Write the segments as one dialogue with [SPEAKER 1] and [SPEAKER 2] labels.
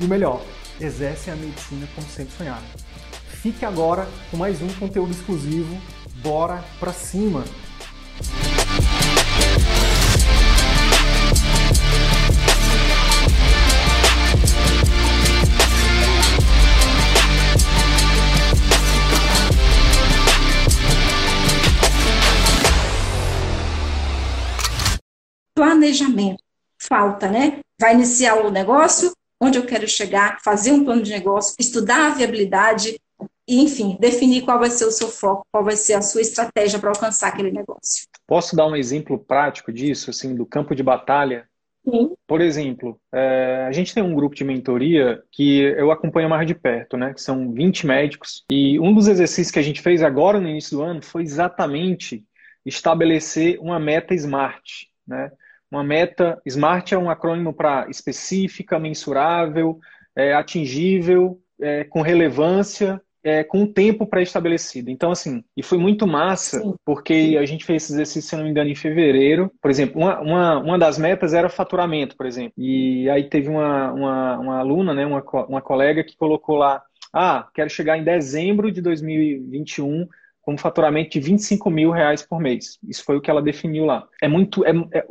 [SPEAKER 1] e o melhor, exercem a medicina como sempre sonharam. Fique agora com mais um conteúdo exclusivo. Bora pra cima!
[SPEAKER 2] Planejamento. Falta, né? Vai iniciar o negócio, onde eu quero chegar, fazer um plano de negócio, estudar a viabilidade e, enfim, definir qual vai ser o seu foco, qual vai ser a sua estratégia para alcançar aquele negócio.
[SPEAKER 1] Posso dar um exemplo prático disso, assim, do campo de batalha?
[SPEAKER 2] Sim.
[SPEAKER 1] Por exemplo, é, a gente tem um grupo de mentoria que eu acompanho mais de perto, né? Que são 20 médicos. E um dos exercícios que a gente fez agora no início do ano foi exatamente estabelecer uma meta SMART, né? Uma meta, SMART é um acrônimo para específica, mensurável, é, atingível, é, com relevância, é, com um tempo pré-estabelecido. Então, assim, e foi muito massa, Sim. porque a gente fez esse exercício, se não me engano, em fevereiro. Por exemplo, uma, uma, uma das metas era faturamento, por exemplo. E aí teve uma, uma, uma aluna, né, uma, uma colega que colocou lá, ah, quero chegar em dezembro de 2021 com um faturamento de 25 mil reais por mês. Isso foi o que ela definiu lá. É muito, é, é,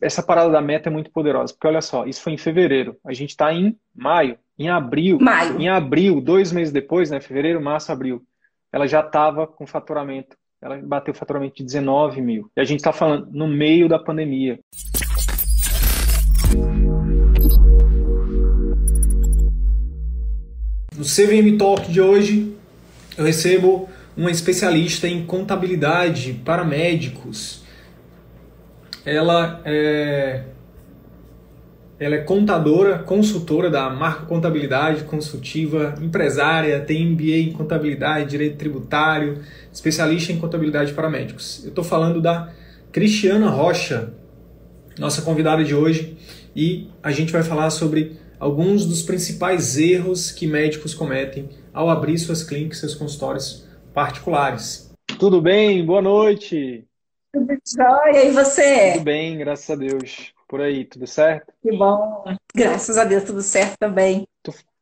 [SPEAKER 1] essa parada da meta é muito poderosa, porque olha só, isso foi em fevereiro. A gente está em maio, em abril.
[SPEAKER 2] Maio.
[SPEAKER 1] Em abril, dois meses depois, né? Fevereiro, março, abril, ela já estava com faturamento. Ela bateu faturamento de 19 mil. E a gente está falando no meio da pandemia. No CVM Talk de hoje, eu recebo uma especialista em contabilidade para médicos. Ela é, ela é contadora, consultora da Marca Contabilidade Consultiva, empresária, tem MBA em Contabilidade, Direito Tributário, especialista em Contabilidade para Médicos. Eu estou falando da Cristiana Rocha, nossa convidada de hoje, e a gente vai falar sobre alguns dos principais erros que médicos cometem ao abrir suas clínicas, seus consultórios particulares. Tudo bem? Boa noite.
[SPEAKER 2] Tudo jóia, e você?
[SPEAKER 1] Tudo bem, graças a Deus. Por aí, tudo certo?
[SPEAKER 2] Que bom. Graças a Deus, tudo certo também.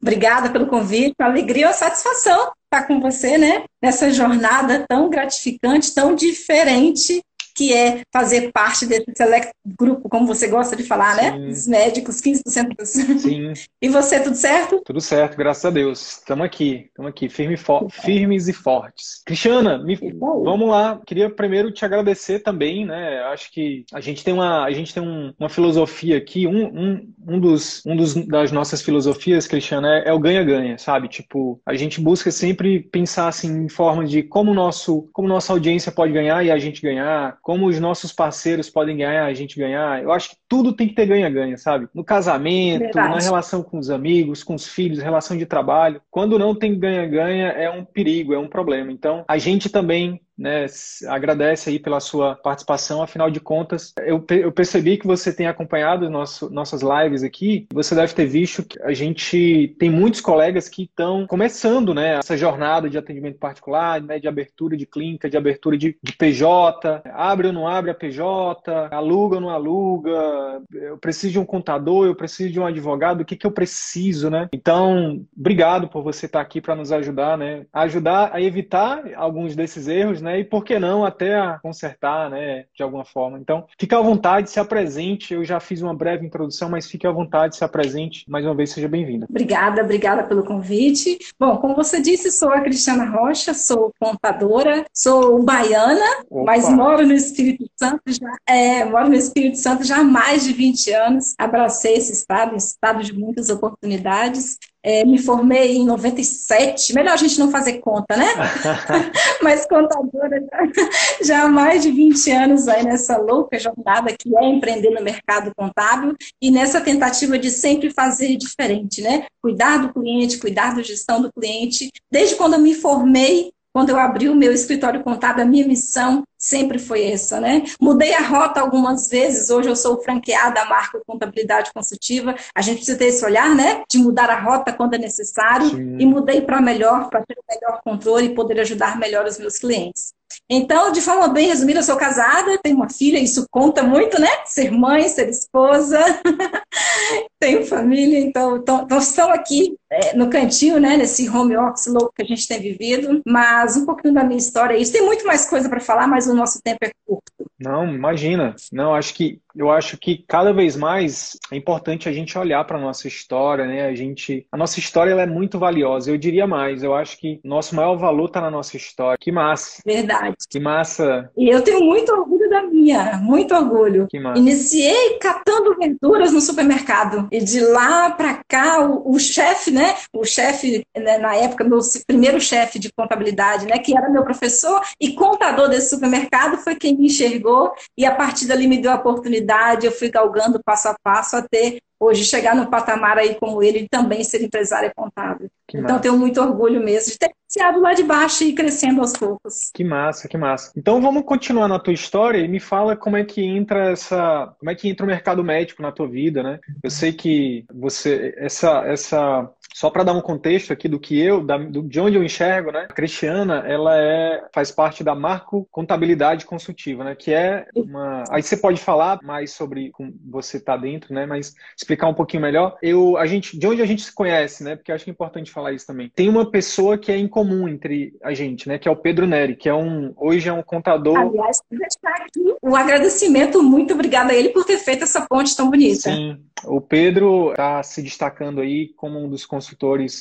[SPEAKER 2] Obrigada pelo convite, uma alegria e uma satisfação estar com você, né? Nessa jornada tão gratificante, tão diferente que é fazer parte desse select grupo, como você gosta de falar, né? Sim. né? Os médicos, 15% dos...
[SPEAKER 1] Sim.
[SPEAKER 2] E você, tudo certo?
[SPEAKER 1] Tudo certo, graças a Deus. Estamos aqui, estamos aqui, firme firmes e fortes. Cristiana, me... vamos lá. Queria primeiro te agradecer também, né? Acho que a gente tem uma, a gente tem um, uma filosofia aqui, um, um, um, dos, um dos, das nossas filosofias, Cristiana, é, é o ganha-ganha, sabe? Tipo, a gente busca sempre pensar assim em forma de como nosso, como nossa audiência pode ganhar e a gente ganhar, como os nossos parceiros podem ganhar, a gente ganhar. Eu acho que tudo tem que ter ganha-ganha, sabe? No casamento, Verdade. na relação com os amigos, com os filhos, relação de trabalho. Quando não tem ganha-ganha, é um perigo, é um problema. Então, a gente também né, agradece aí pela sua participação. Afinal de contas, eu, eu percebi que você tem acompanhado nosso, nossas lives aqui. Você deve ter visto que a gente tem muitos colegas que estão começando né, essa jornada de atendimento particular, né, de abertura de clínica, de abertura de, de PJ. Abre ou não abre a PJ? Aluga ou não aluga? Eu preciso de um contador, eu preciso de um advogado, o que, que eu preciso, né? Então, obrigado por você estar aqui para nos ajudar, né? ajudar a evitar alguns desses erros, né? E por que não até a consertar, né? De alguma forma. Então, fique à vontade, se apresente. Eu já fiz uma breve introdução, mas fique à vontade, se apresente. Mais uma vez, seja bem-vinda.
[SPEAKER 2] Obrigada, obrigada pelo convite. Bom, como você disse, sou a Cristiana Rocha, sou contadora, sou baiana, Opa. mas moro no Espírito Santo já, é, moro no Espírito Santo já há mais de 20 anos. Abracei esse estado, um estado de muitas oportunidades. é, me formei em 97, melhor a gente não fazer conta, né? Mas contadora já, já, há mais de 20 anos aí nessa louca jornada que é empreender no mercado contábil e nessa tentativa de sempre fazer diferente, né? Cuidar do cliente, cuidar da gestão do cliente. Desde quando eu me formei, quando eu abri o meu escritório contábil, a minha missão sempre foi essa, né? Mudei a rota algumas vezes, hoje eu sou franqueada da marca Contabilidade Consultiva. A gente precisa ter esse olhar, né? De mudar a rota quando é necessário Sim. e mudei para melhor, para ter o melhor controle e poder ajudar melhor os meus clientes. Então, de forma bem resumida, eu sou casada, tenho uma filha, isso conta muito, né? Ser mãe, ser esposa, tenho família, então, então, então estão aqui é, no cantinho, né? Nesse home office louco que a gente tem vivido. Mas um pouquinho da minha história é isso. Tem muito mais coisa para falar, mas o nosso tempo é curto.
[SPEAKER 1] Não, imagina. Não, acho que eu acho que cada vez mais é importante a gente olhar para a nossa história, né? A gente, a nossa história ela é muito valiosa. Eu diria mais, eu acho que nosso maior valor está na nossa história. Que massa.
[SPEAKER 2] Verdade.
[SPEAKER 1] Que massa.
[SPEAKER 2] E eu tenho muito orgulho da minha, muito orgulho.
[SPEAKER 1] Que massa.
[SPEAKER 2] Iniciei catando verduras no supermercado e de lá para cá o, o chefe, né? O chefe né, na época meu primeiro chefe de contabilidade, né? Que era meu professor e contador desse supermercado foi quem me enxergou e a partir dali me deu a oportunidade eu fui galgando passo a passo até hoje chegar no patamar aí como ele e também ser empresário contábil. Que então massa. tenho muito orgulho mesmo de ter iniciado lá de baixo e crescendo aos poucos.
[SPEAKER 1] Que massa, que massa. Então vamos continuar na tua história e me fala como é que entra essa, como é que entra o mercado médico na tua vida, né? Eu sei que você essa essa só para dar um contexto aqui do que eu, da, do, de onde eu enxergo, né? A Cristiana, ela é, faz parte da Marco Contabilidade Consultiva, né? Que é uma. Aí você pode falar mais sobre como você tá dentro, né? Mas explicar um pouquinho melhor. Eu, a gente, de onde a gente se conhece, né? Porque eu acho que é importante falar isso também. Tem uma pessoa que é em comum entre a gente, né? Que é o Pedro Neri, que é um, hoje é um contador.
[SPEAKER 2] Aliás, aqui um agradecimento muito obrigada a ele por ter feito essa ponte tão bonita.
[SPEAKER 1] Sim, o Pedro está se destacando aí como um dos consultores,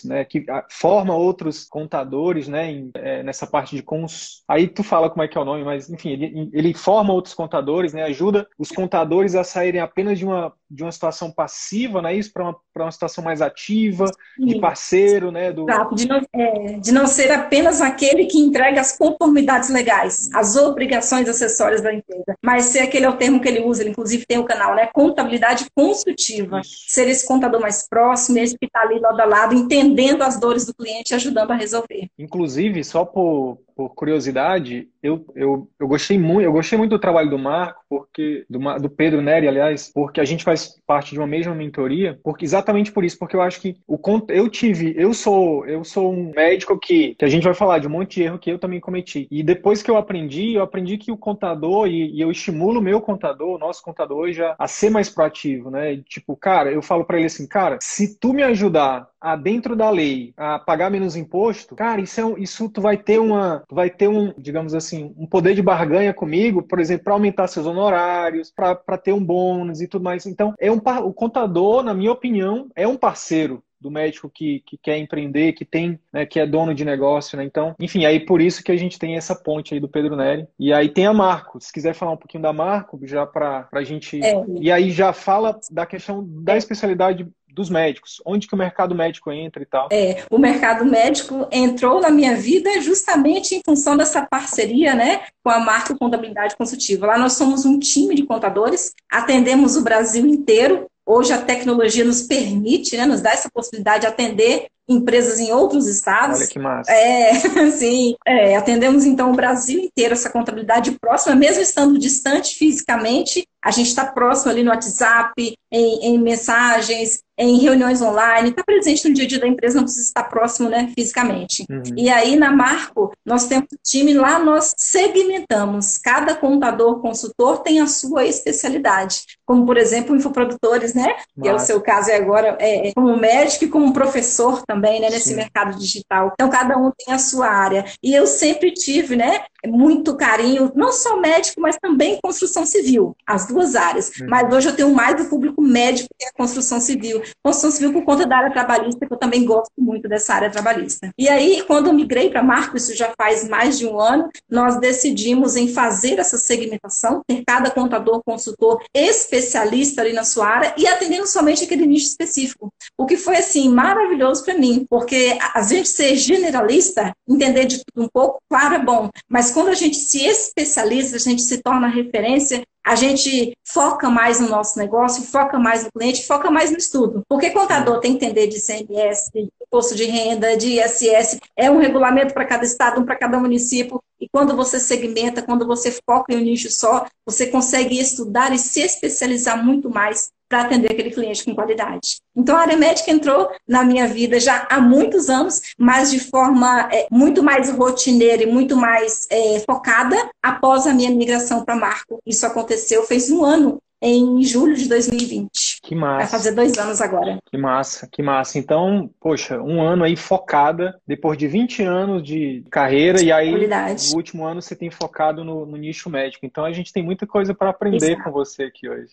[SPEAKER 1] né, que ah, forma outros contadores, né, em, é, nessa parte de cons. Aí tu fala como é que é o nome, mas enfim, ele, ele forma outros contadores, né, ajuda os contadores a saírem apenas de uma de uma situação passiva, né, isso para uma, uma situação mais ativa, Sim. de parceiro, né, do...
[SPEAKER 2] de não, é, de não ser apenas aquele que entrega as conformidades legais, as obrigações acessórias da empresa, mas ser aquele é o termo que ele usa, ele inclusive tem o canal, né, contabilidade consultiva ser esse contador mais próximo, esse que está ali lado a lado, entendendo as dores do cliente e ajudando a resolver.
[SPEAKER 1] Inclusive, só por, por curiosidade, eu, eu, eu gostei muito, eu gostei muito do trabalho do Marco, porque do, do Pedro Neri, aliás, porque a gente faz parte de uma mesma mentoria, porque exatamente por isso, porque eu acho que o eu tive, eu sou, eu sou um médico que, que a gente vai falar de um monte de erro que eu também cometi. E depois que eu aprendi, eu aprendi que o contador e, e eu estimulo o meu contador, o nosso contador hoje a, ser mais proativo, né? Tipo, cara, eu falo para ele assim, cara, se tu me ajudar a dentro da lei a pagar menos imposto, cara, isso é um, isso tu vai ter uma, tu vai ter um, digamos assim, um poder de barganha comigo, por exemplo, para aumentar seus honorários, para ter um bônus e tudo mais. Então, é um o contador, na minha opinião, é um parceiro do médico que, que quer empreender, que tem, né, que é dono de negócio, né? Então, enfim, aí por isso que a gente tem essa ponte aí do Pedro Neri. E aí tem a Marco. Se quiser falar um pouquinho da Marco, já para a gente. É. E aí já fala da questão da é. especialidade dos médicos, onde que o mercado médico entra e tal.
[SPEAKER 2] É, o mercado médico entrou na minha vida justamente em função dessa parceria, né, com a Marco Contabilidade Consultiva. Lá nós somos um time de contadores, atendemos o Brasil inteiro. Hoje a tecnologia nos permite, né, nos dá essa possibilidade de atender empresas em outros estados.
[SPEAKER 1] Olha que massa.
[SPEAKER 2] É, sim. É, atendemos então o Brasil inteiro essa contabilidade próxima, mesmo estando distante fisicamente, a gente está próximo ali no WhatsApp, em, em mensagens, em reuniões online, está presente no dia a dia da empresa, não precisa estar próximo né, fisicamente. Uhum. E aí, na Marco, nós temos um time lá, nós segmentamos. Cada contador, consultor tem a sua especialidade. Como, por exemplo, infoprodutores, né? Massa. Que é o seu caso é agora, é, como médico e como professor também, né? Nesse Sim. mercado digital. Então, cada um tem a sua área. E eu sempre tive, né? Muito carinho, não só médico, mas também construção civil. As duas áreas. Uhum. Mas hoje eu tenho mais do público único médico é a construção civil. Construção civil por conta da área trabalhista, que eu também gosto muito dessa área trabalhista. E aí, quando eu migrei para Marco, isso já faz mais de um ano, nós decidimos em fazer essa segmentação, ter cada contador, consultor especialista ali na sua área e atendendo somente aquele nicho específico. O que foi, assim, maravilhoso para mim, porque a gente ser generalista, entender de tudo um pouco, claro, é bom, mas quando a gente se especializa, a gente se torna referência, a gente foca mais no nosso negócio, foca mais no cliente, foca mais no estudo. Porque contador tem que entender de CMS, de imposto de renda, de ISS, é um regulamento para cada estado, um para cada município. E quando você segmenta, quando você foca em um nicho só, você consegue estudar e se especializar muito mais para atender aquele cliente com qualidade. Então, a área médica entrou na minha vida já há muitos anos, mas de forma é, muito mais rotineira e muito mais é, focada após a minha migração para Marco. Isso aconteceu, fez um ano em julho de 2020.
[SPEAKER 1] Que massa.
[SPEAKER 2] Vai fazer dois anos agora.
[SPEAKER 1] Que massa, que massa. Então, poxa, um ano aí focada, depois de 20 anos de carreira, e aí no último ano você tem focado no, no nicho médico. Então a gente tem muita coisa para aprender Exato. com você aqui hoje.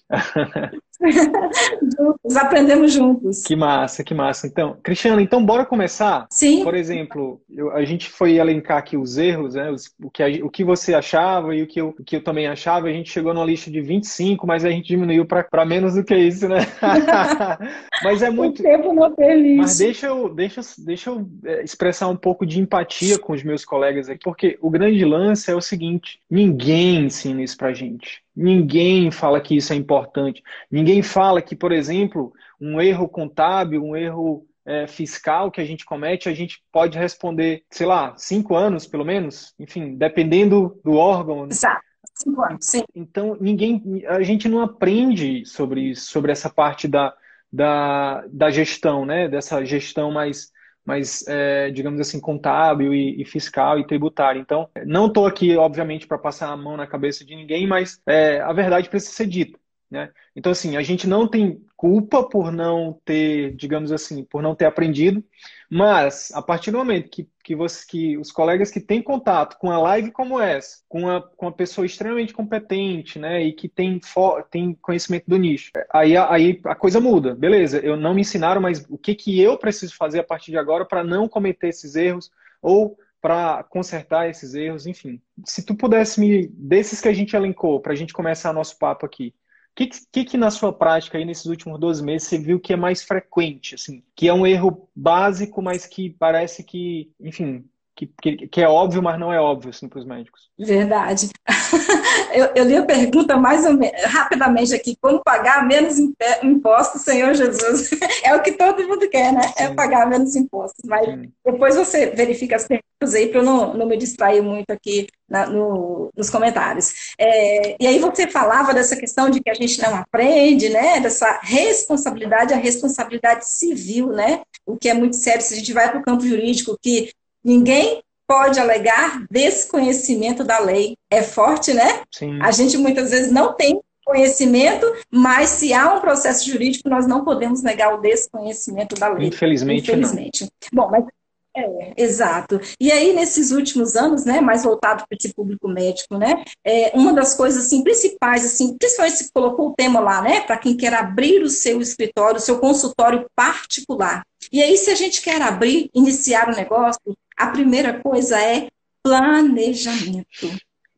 [SPEAKER 2] juntos, aprendemos juntos.
[SPEAKER 1] Que massa, que massa. Então, Cristiana, então bora começar?
[SPEAKER 2] Sim.
[SPEAKER 1] Por exemplo, eu, a gente foi elencar aqui os erros, né? Os, o, que a, o que você achava e o que, eu, o que eu também achava. A gente chegou numa lista de 25, mas a gente diminuiu para menos do que isso, né? mas é muito.
[SPEAKER 2] O tempo não permite.
[SPEAKER 1] Mas deixa eu, deixa, deixa eu é, expressar um pouco de empatia com os meus colegas aqui, porque o grande lance é o seguinte: ninguém ensina isso pra gente. Ninguém fala que isso é importante. Ninguém fala que, por exemplo, um erro contábil, um erro é, fiscal que a gente comete, a gente pode responder, sei lá, cinco anos, pelo menos, enfim, dependendo do órgão.
[SPEAKER 2] Exato. Cinco anos, sim.
[SPEAKER 1] Então, ninguém, a gente não aprende sobre isso, sobre essa parte da, da, da gestão, né? Dessa gestão mais mais, é, digamos assim, contábil e, e, fiscal e tributário. Então, não estou aqui, obviamente, para passar a mão na cabeça de ninguém, mas é, a verdade precisa ser dita. Né? Então, assim, a gente não tem culpa por não ter, digamos assim, por não ter aprendido, mas a partir do momento que, que, você, que os colegas que têm contato com a live como essa, com uma, com uma pessoa extremamente competente, né, e que tem, tem conhecimento do nicho, aí, aí a coisa muda. Beleza, eu não me ensinaram, mas o que, que eu preciso fazer a partir de agora para não cometer esses erros ou para consertar esses erros, enfim. Se tu pudesse me, desses que a gente elencou, para a gente começar nosso papo aqui, que, que, que, na sua prática aí nesses últimos 12 meses você viu que é mais frequente, assim, que é um erro básico, mas que parece que, enfim, que, que, que, é óbvio, mas não é óbvio assim, para os médicos.
[SPEAKER 2] Verdade. eu, eu, li a pergunta mais ou menos, rapidamente aqui, como pagar menos impostos, Senhor Jesus? é o que todo mundo quer, né? É Sim. É pagar menos impostos. Mas Sim. depois você verifica as perguntas aí para eu não, não me distrair muito aqui na, no, nos comentários. É, e aí você falava dessa questão de que a gente não aprende, né? Dessa responsabilidade, a responsabilidade civil, né? O que é muito sério se a gente vai para o campo jurídico, que Ninguém pode alegar desconhecimento da lei. É forte, né?
[SPEAKER 1] Sim.
[SPEAKER 2] A gente muitas vezes não tem conhecimento, mas se há um processo jurídico, nós não podemos negar o desconhecimento da lei.
[SPEAKER 1] Infelizmente,
[SPEAKER 2] Infelizmente. Não. Bom, mas é, exato. E aí, nesses últimos anos, né, mais voltado para esse público médico, né, é, uma das coisas assim, principais, assim, principalmente se colocou o tema lá, né, para quem quer abrir o seu escritório, o seu consultório particular. E aí, se a gente quer abrir, iniciar o um negócio, a primeira coisa é planejamento.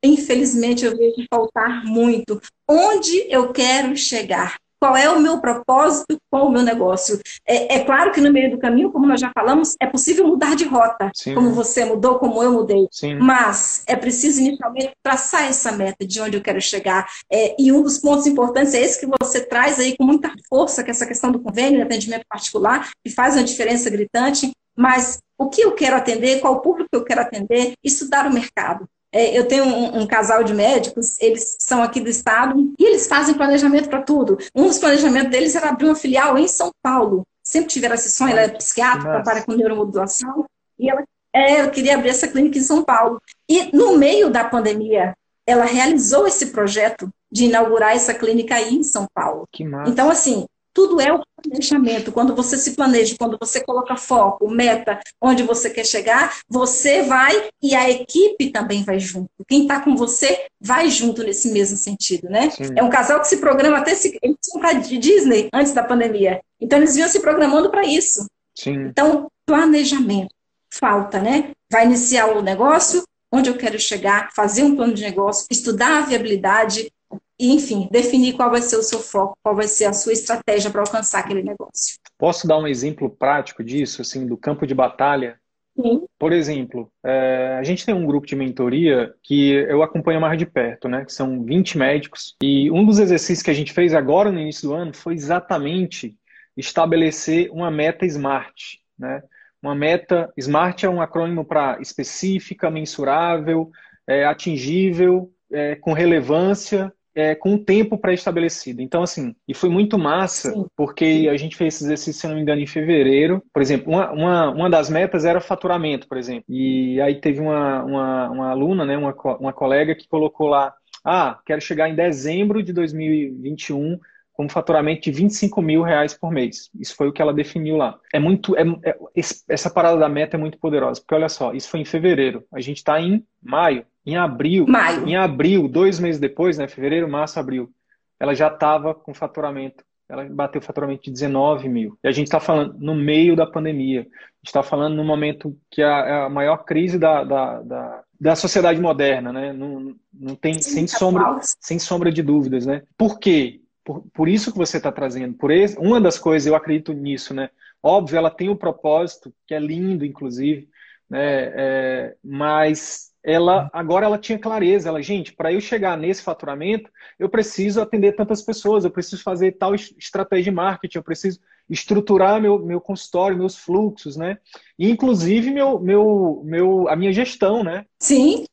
[SPEAKER 2] Infelizmente, eu vejo faltar muito. Onde eu quero chegar? Qual é o meu propósito com o meu negócio? É, é, claro que no meio do caminho, como nós já falamos, é possível mudar de rota, Sim. como você mudou, como eu mudei.
[SPEAKER 1] Sim.
[SPEAKER 2] Mas é preciso inicialmente traçar essa meta de onde eu quero chegar. É, e um dos pontos importantes é esse que você traz aí com muita força, que é essa questão do convênio, de atendimento particular, que faz uma diferença gritante. Mas o que eu quero atender, qual público eu quero atender, estudar o mercado. É, eu tenho um, um, casal de médicos, eles são aqui do estado e eles fazem planejamento para tudo. Um dos planejamentos deles era abrir uma filial em São Paulo. Sempre tiveram esse sonho, ela é psiquiatra, trabalha com neuromodulação, e ela, é, ela queria abrir essa clínica em São Paulo. E no meio da pandemia, ela realizou esse projeto de inaugurar essa clínica aí em São Paulo.
[SPEAKER 1] Que massa.
[SPEAKER 2] Então, assim, tudo é o planejamento. Quando você se planeja, quando você coloca foco, meta, onde você quer chegar, você vai e a equipe também vai junto. Quem está com você vai junto nesse mesmo sentido, né? Sim. É um casal que se programa até se eles tinham de Disney antes da pandemia. Então eles vinham se programando para isso. Sim. Então, planejamento falta, né? Vai iniciar o negócio, onde eu quero chegar, fazer um plano de negócio, estudar a viabilidade, e, enfim, definir qual vai ser o seu foco, qual vai ser a sua estratégia para alcançar aquele negócio.
[SPEAKER 1] Posso dar um exemplo prático disso, assim, do campo de batalha? Sim. Por exemplo, é, a gente tem um grupo de mentoria que eu acompanho mais de perto, né? Que são 20 médicos. E um dos exercícios que a gente fez agora no início do ano foi exatamente estabelecer uma meta SMART, né? Uma meta, SMART é um acrônimo para específica, mensurável, é, atingível, é, com relevância é, com um tempo pré-estabelecido. Então, assim, e foi muito massa, Sim. porque a gente fez esse exercício, se não me engano, em fevereiro. Por exemplo, uma, uma, uma das metas era faturamento, por exemplo. E aí teve uma, uma, uma aluna, né, uma, uma colega que colocou lá, ah, quero chegar em dezembro de 2021 com um faturamento de 25 mil reais por mês. Isso foi o que ela definiu lá. É muito, é, é, essa parada da meta é muito poderosa, porque olha só, isso foi em fevereiro. A gente está em maio. Em abril, Maio. em abril, dois meses depois, né, fevereiro, março, abril, ela já estava com faturamento. Ela bateu faturamento de 19 mil. E a gente está falando no meio da pandemia. A gente está falando no momento que é a maior crise da, da, da, da sociedade moderna, né? Não, não tem, Sim, sem, sombra, sem sombra de dúvidas, né? Por quê? Por, por isso que você está trazendo. Por esse, uma das coisas, eu acredito nisso, né? Óbvio, ela tem um propósito, que é lindo, inclusive, né? É, mas ela agora ela tinha clareza, ela, gente, para eu chegar nesse faturamento, eu preciso atender tantas pessoas, eu preciso fazer tal estratégia de marketing, eu preciso estruturar meu, meu consultório, meus fluxos, né? E, inclusive meu, meu, meu, a minha gestão, né?
[SPEAKER 2] Sim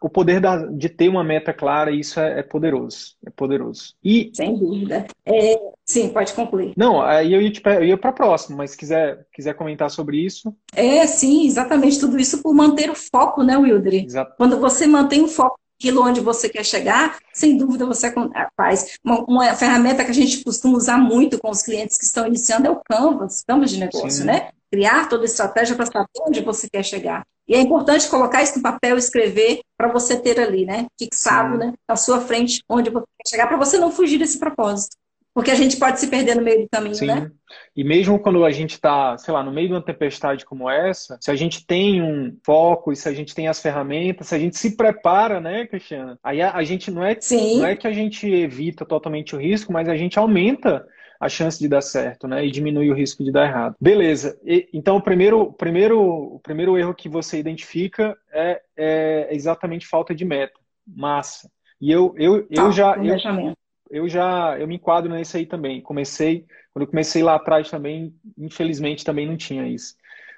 [SPEAKER 1] o poder da, de ter uma meta clara, isso é, é, poderoso. É poderoso.
[SPEAKER 2] E, Sem dúvida. É, sim, pode concluir.
[SPEAKER 1] Não, aí eu ia, ia para a próxima, mas se quiser, quiser comentar sobre isso.
[SPEAKER 2] É, sim, exatamente. Tudo isso por manter o foco, né, Wildre? Exato. Quando você mantém o foco aquilo onde você quer chegar, sem dúvida você faz. Uma, uma, ferramenta que a gente costuma usar muito com os clientes que estão iniciando é o Canvas, Canvas de negócio, Sim. né? Criar toda a estratégia para saber onde você quer chegar. E é importante colocar isso no papel, escrever, para você ter ali, né? Fixado, né? Na sua frente, onde você quer chegar, para você não fugir desse propósito. Porque a gente pode se perder no meio do caminho, Sim. né?
[SPEAKER 1] E mesmo quando a gente está, sei lá, no meio de uma tempestade como essa, se a gente tem um foco e se a gente tem as ferramentas, se a gente se prepara, né, Cristiana? Aí a, a gente não é, Sim. não é que a gente evita totalmente o risco, mas a gente aumenta a chance de dar certo, né? E diminui o risco de dar errado. Beleza. E, então, o primeiro, primeiro, o primeiro erro que você identifica é, é exatamente falta de meta. Massa. E eu, eu, eu tá, já. Eu, eu já eu me enquadro nisso aí também. Comecei, quando eu comecei lá atrás também, infelizmente também não tinha isso.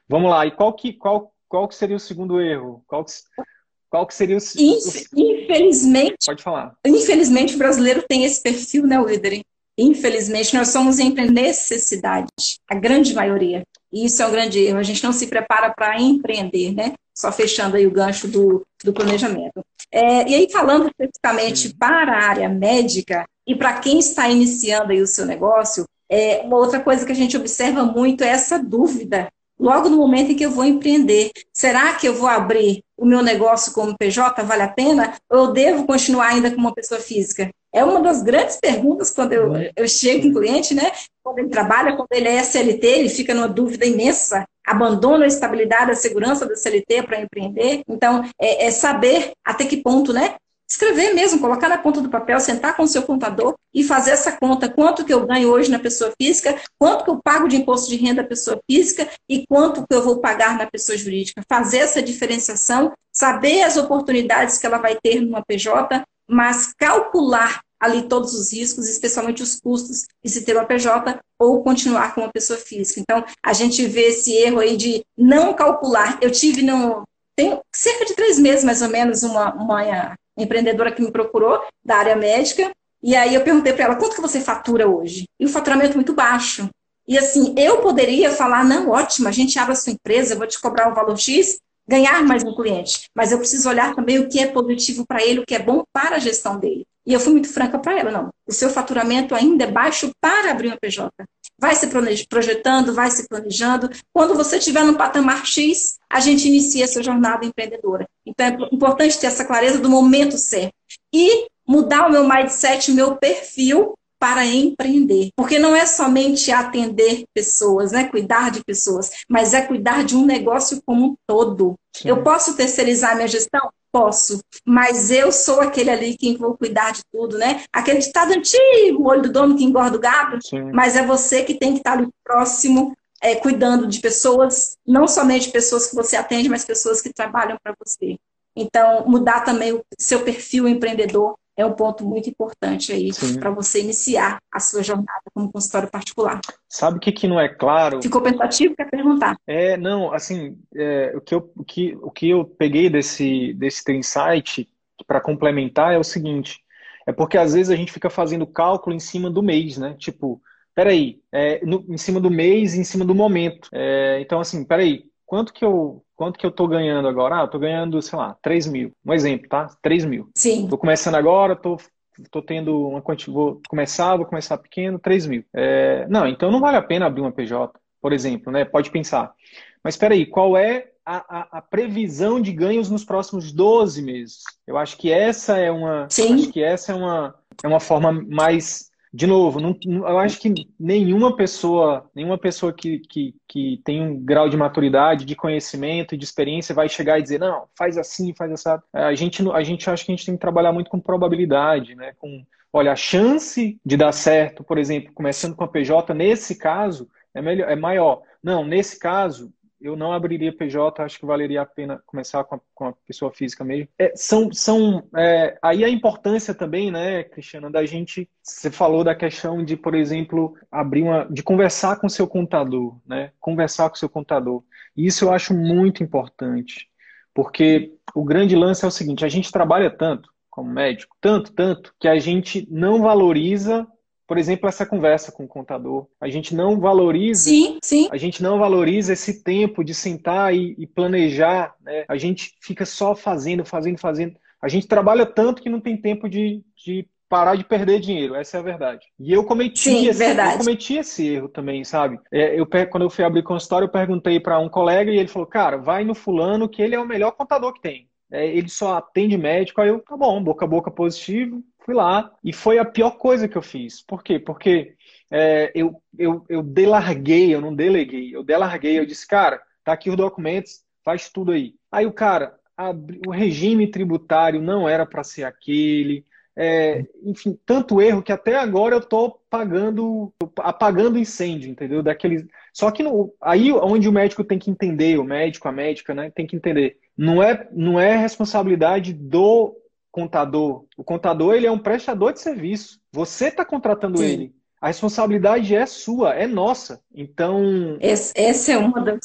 [SPEAKER 1] Vamos lá, e qual que, qual, qual que seria o segundo erro? Qual que, qual que seria o.
[SPEAKER 2] Infelizmente.
[SPEAKER 1] Pode falar.
[SPEAKER 2] Infelizmente, o brasileiro tem esse perfil, né, Wilder? Infelizmente, nós somos necessidade, a grande maioria. E isso é um grande erro. A gente não se prepara para empreender, né? Só fechando aí o gancho do, do planejamento. É, e aí, falando especificamente para a área médica e para quem está iniciando aí o seu negócio, é, uma outra coisa que a gente observa muito é essa dúvida. Logo no momento em que eu vou empreender, será que eu vou abrir o meu negócio como PJ? Vale a pena? Ou eu devo continuar ainda como uma pessoa física? É uma das grandes perguntas quando eu, uhum. eu chego em cliente, né? Quando ele trabalha, quando ele é CLT, ele fica numa dúvida imensa, abandona a estabilidade, a segurança da CLT para empreender. Então, é, é, saber até que ponto, né? Escrever mesmo, colocar na ponta do papel, sentar com o seu contador e fazer essa conta. Quanto que eu ganho hoje na pessoa física, quanto que eu pago de imposto de renda à pessoa física e quanto que eu vou pagar na pessoa jurídica. Fazer essa diferenciação, saber as oportunidades que ela vai ter numa PJ mas calcular ali todos os riscos, especialmente os custos de se ter uma PJ ou continuar com uma pessoa física. Então, a gente vê esse erro aí de não calcular. Eu tive no. Tem cerca de três meses, mais ou menos, uma, uma empreendedora que me procurou da área médica. E aí eu perguntei para ela, quanto que você fatura hoje? E o faturamento muito baixo. E assim, eu poderia falar, não, ótimo, a gente abre a sua empresa, eu vou te cobrar um valor X, ganhar mais um cliente, mas eu preciso olhar também o que é positivo para ele, o que é bom para a gestão dele. E eu fui muito franca para ela, não. O seu faturamento ainda é baixo para abrir uma PJ. Vai se projetando, vai se planejando. Quando você estiver no patamar X, a gente inicia essa jornada empreendedora. Então é importante ter essa clareza do momento certo. E mudar o meu mindset, o meu perfil para empreender. Porque não é somente atender pessoas, né? cuidar de pessoas, mas é cuidar de um negócio como um todo. Sim. Eu posso terceirizar minha gestão? Posso, mas eu sou aquele ali que vou cuidar de tudo, né? Aquele ditado antigo, o olho do dono que engorda o gado, Sim. mas é você que tem que estar ali próximo, é, cuidando de pessoas, não somente pessoas que você atende, mas pessoas que trabalham para você. Então, mudar também o seu perfil empreendedor é um ponto muito importante aí para você iniciar a sua jornada como consultório particular.
[SPEAKER 1] Sabe o que, que não é claro?
[SPEAKER 2] Ficou pensativo? Quer perguntar?
[SPEAKER 1] É, não, assim, é, o, que eu, o, que, o que eu peguei desse, desse teu insight para complementar é o seguinte, é porque às vezes a gente fica fazendo cálculo em cima do mês, né? Tipo, peraí, é, no, em cima do mês em cima do momento. É, então, assim, peraí, quanto que eu quanto que eu tô ganhando agora? Ah, eu tô ganhando, sei lá, 3 mil. Um exemplo, tá? 3 mil.
[SPEAKER 2] Sim.
[SPEAKER 1] Tô começando agora, tô, tô tendo uma quantidade, vou começar, vou começar pequeno, 3 mil. É, não, então não vale a pena abrir uma PJ, por exemplo, né? Pode pensar. Mas espera aí, qual é a, a, a, previsão de ganhos nos próximos 12 meses? Eu acho que essa é uma,
[SPEAKER 2] Sim.
[SPEAKER 1] acho que essa é uma, é uma forma mais de novo, não, eu acho que nenhuma pessoa, nenhuma pessoa que, que, que tem um grau de maturidade, de conhecimento e de experiência vai chegar e dizer, não, faz assim, faz assim. A gente, a gente acha que a gente tem que trabalhar muito com probabilidade, né? Com, olha, a chance de dar certo, por exemplo, começando com a PJ, nesse caso, é, melhor, é maior. Não, nesse caso, eu não abriria PJ, acho que valeria a pena começar com a, com a pessoa física mesmo. É, são, são, é, aí a importância também, né, Cristiana, da gente, você falou da questão de, por exemplo, abrir uma, de conversar com o seu contador, né, conversar com o seu contador. E isso eu acho muito importante, porque o grande lance é o seguinte, a gente trabalha tanto como médico, tanto, tanto, que a gente não valoriza por exemplo, essa conversa com o contador. A gente não valoriza,
[SPEAKER 2] sim, sim.
[SPEAKER 1] a gente não valoriza esse tempo de sentar e, e planejar. Né? A gente fica só fazendo, fazendo, fazendo. A gente trabalha tanto que não tem tempo de, de parar de perder dinheiro, essa é a verdade. E eu cometi,
[SPEAKER 2] Sim,
[SPEAKER 1] esse,
[SPEAKER 2] verdade.
[SPEAKER 1] eu cometi esse erro também, sabe? É, eu, quando eu fui abrir consultório, eu perguntei para um colega e ele falou, cara, vai no fulano que ele é o melhor contador que tem. É, ele só atende médico, aí eu, tá bom, boca a boca positivo, Fui lá e foi a pior coisa que eu fiz. Por quê? Porque é, eu, eu, eu delarguei, eu não deleguei, eu delarguei. Eu disse, cara, tá aqui os documentos, faz tudo aí. Aí o cara, o regime tributário não era para ser aquele. É, enfim, tanto erro que até agora eu tô pagando, apagando incêndio, entendeu? Daqueles. Só que no, aí onde o médico tem que entender, o médico, a médica, né, tem que entender. Não é, não é responsabilidade do contador. O contador ele é um prestador de serviço. Você está contratando Sim. ele. A responsabilidade é sua, é nossa. Então.
[SPEAKER 2] Essa é uma das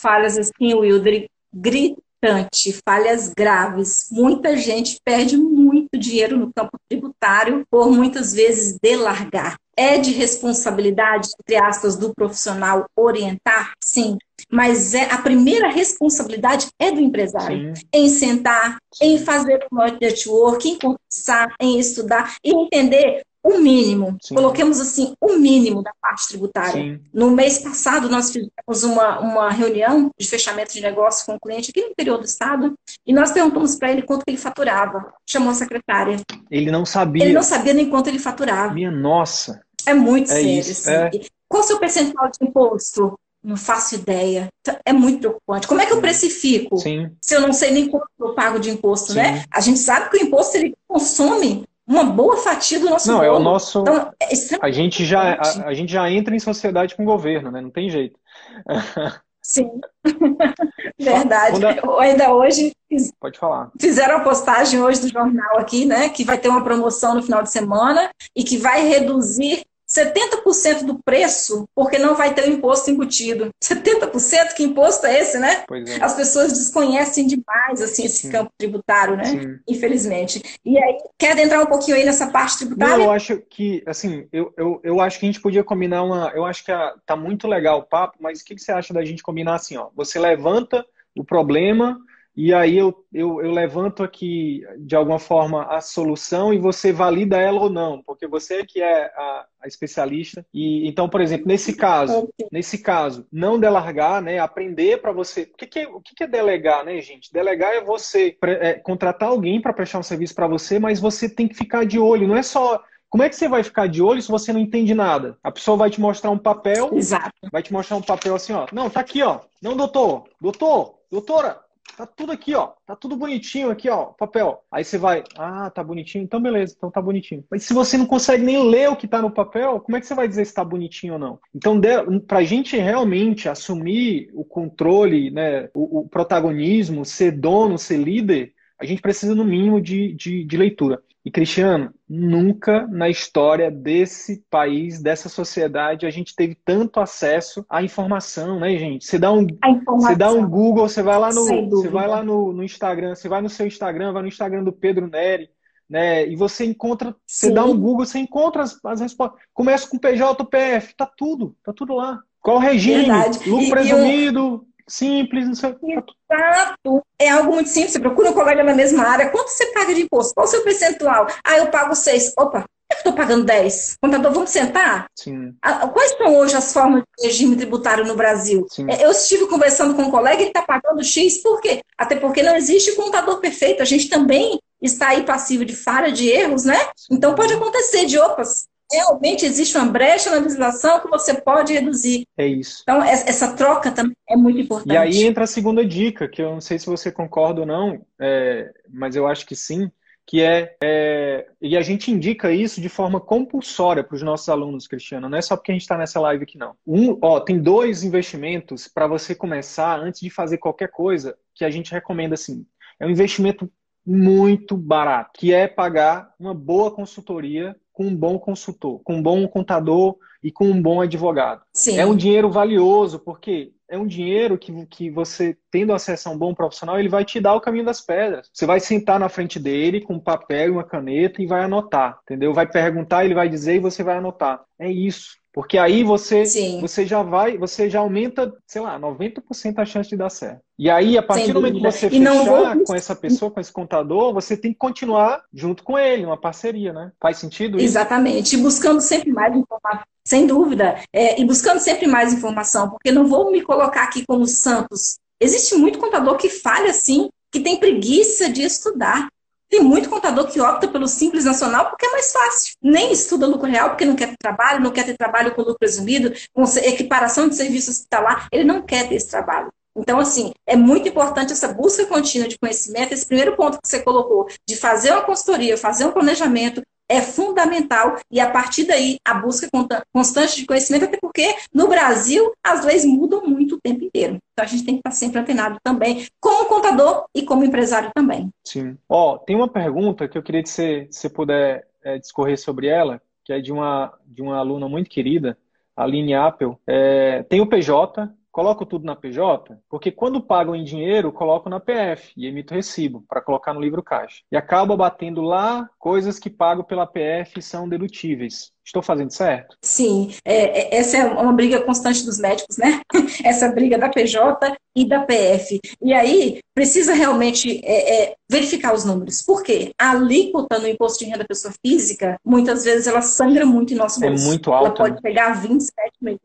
[SPEAKER 2] falhas, assim, Wilder, gritante, falhas graves. Muita gente perde muito dinheiro no campo tributário por muitas vezes delargar. É de responsabilidade, entre aspas, do profissional orientar? Sim. Mas é, a primeira responsabilidade é do empresário. Sim. Em sentar, em fazer o network, em conversar, em estudar e entender o mínimo. Sim. Coloquemos assim, o mínimo da parte tributária. Sim. No mês passado, nós fizemos uma, uma reunião de fechamento de negócio com um cliente aqui no interior do estado e nós perguntamos para ele quanto ele faturava. Chamou a secretária.
[SPEAKER 1] Ele não sabia.
[SPEAKER 2] Ele não sabia nem quanto ele faturava.
[SPEAKER 1] Minha nossa.
[SPEAKER 2] É muito é sério. Isso, assim. é. Qual o seu percentual de imposto? Não faço ideia. É muito preocupante. Como é que eu precifico?
[SPEAKER 1] Sim.
[SPEAKER 2] Se eu não sei nem quanto eu pago de imposto, né? A gente sabe que o imposto ele consome uma boa fatia do nosso
[SPEAKER 1] Não, bolo. é o nosso. Então, é a, gente já, a, a, gente já entra em sociedade com o governo, né? Não tem jeito.
[SPEAKER 2] Sim. Verdade. Quando... Ainda hoje.
[SPEAKER 1] Pode falar.
[SPEAKER 2] Fizeram a postagem hoje do jornal aqui, né? Que vai ter uma promoção no final de semana e que vai reduzir 70% do preço, porque não vai ter o imposto embutido. 70%? Que imposto é esse, né?
[SPEAKER 1] É.
[SPEAKER 2] As pessoas desconhecem demais assim, esse Sim. campo tributário, né? Sim. Infelizmente. E aí, quer adentrar um pouquinho aí nessa parte tributária?
[SPEAKER 1] Não, eu acho que, assim, eu, eu, eu acho que a gente podia combinar uma. Eu acho que a, tá muito legal o papo, mas o que, que você acha da gente combinar assim, ó? Você levanta o problema e aí eu, eu, eu, levanto aqui, de alguma forma, a solução e você valida ela ou não, porque você é que é a, a especialista. E então, por exemplo, nesse caso, nesse caso, não delargar, né? Aprender para você. O que, que, é, o que, que é delegar, né, gente? Delegar é você é, contratar alguém para prestar um serviço para você, mas você tem que ficar de olho. Não é só como é que você vai ficar de olho se você não entende nada? A pessoa vai te mostrar um papel,
[SPEAKER 2] Exato.
[SPEAKER 1] vai te mostrar um papel assim, ó. Não, tá aqui, ó. Não, doutor, doutor, doutora, tá tudo aqui, ó. Tá tudo bonitinho aqui, ó, papel. Aí você vai, ah, tá bonitinho, então beleza, então tá bonitinho. Mas se você não consegue nem ler o que tá no papel, como é que você vai dizer se tá bonitinho ou não? Então, pra gente realmente assumir o controle, né, o, o protagonismo, ser dono, ser líder, a gente precisa, no mínimo, de, de, de leitura. E, Cristiano, nunca na história desse país, dessa sociedade, a gente teve tanto acesso à informação, né, gente? Você dá um, você dá um Google, você vai lá no, você vai lá no, no, Instagram, você vai no seu Instagram, vai no Instagram do Pedro Neri, né? E você encontra, Sim. você dá um Google, você encontra as, as respostas. Começa com PJ, PF, tá tudo, tá tudo lá. Qual o regime? Verdade. Lucro e, presumido. E eu simples, não sei.
[SPEAKER 2] Exato. É algo muito simples. Você procura um colega na mesma área. Quanto você paga de imposto? Qual o seu percentual? Ah, eu pago 6. Opa, por que eu estou pagando 10? Contador, vamos sentar?
[SPEAKER 1] Sim.
[SPEAKER 2] Quais são hoje as formas de regime tributário no Brasil? Sim. É, eu estive conversando com um colega, ele está pagando X, por quê? Até porque não existe contador perfeito. A gente também está aí passivo de falha, de erros, né? Então pode acontecer de, opas, realmente existe uma brecha na legislação que você pode reduzir.
[SPEAKER 1] É isso.
[SPEAKER 2] Então, essa troca também é muito importante.
[SPEAKER 1] E aí entra a segunda dica, que eu não sei se você concorda ou não, é, mas eu acho que sim, que é, é, e a gente indica isso de forma compulsória para os nossos alunos, Cristiano, não é só porque a gente está nessa live aqui, não. Um, ó, tem dois investimentos para você começar antes de fazer qualquer coisa que a gente recomenda assim. É um investimento muito barato, que é pagar uma boa consultoria com um bom consultor, com um bom contador e com um bom advogado.
[SPEAKER 2] Sim.
[SPEAKER 1] É um dinheiro valioso, porque é um dinheiro que, que você, tendo acesso a um bom profissional, ele vai te dar o caminho das pedras. Você vai sentar na frente dele com um papel e uma caneta e vai anotar, entendeu? Vai perguntar, ele vai dizer e você vai anotar. É isso. Porque aí você, você já vai, você já aumenta, sei lá, 90% a chance de dar certo. E aí, a partir do momento que você fechar vou... com essa pessoa, com esse contador, você tem que continuar junto com ele, uma parceria, né? Faz sentido isso?
[SPEAKER 2] Exatamente. E buscando sempre mais informação. Sem dúvida. É, e buscando sempre mais informação, porque não vou me colocar aqui como santos. Existe muito contador que falha, sim, que tem preguiça de estudar. Tem muito contador que opta pelo Simples Nacional porque é mais fácil. Nem estuda lucro real porque não quer ter trabalho, não quer ter trabalho com lucro presumido, com equiparação de serviços que está lá. Ele não quer ter esse trabalho. Então, assim, é muito importante essa busca contínua de conhecimento. Esse primeiro ponto que você colocou, de fazer uma consultoria, fazer um planejamento, é fundamental e a partir daí a busca constante de conhecimento, até porque no Brasil as leis mudam muito o tempo inteiro. Então a gente tem que estar sempre antenado também, como contador e como empresário também.
[SPEAKER 1] Sim. Ó, oh, tem uma pergunta que eu queria que você, se puder é, discorrer sobre ela, que é de uma, de uma aluna muito querida, a Aline Apple. É, tem o PJ, coloco tudo na PJ, porque quando pagam em dinheiro, coloco na PF e emito recibo para colocar no livro caixa. E acaba batendo lá coisas que pago pela PF são dedutíveis. Estou fazendo certo?
[SPEAKER 2] Sim, é, é essa é uma briga constante dos médicos, né? essa briga da PJ e da PF. E aí precisa realmente é, é, verificar os números. Por quê? A alíquota no imposto de renda da pessoa física, muitas vezes ela sangra muito em nosso
[SPEAKER 1] é bolso. É muito alta.
[SPEAKER 2] Ela pode
[SPEAKER 1] né?
[SPEAKER 2] pegar 27,5%.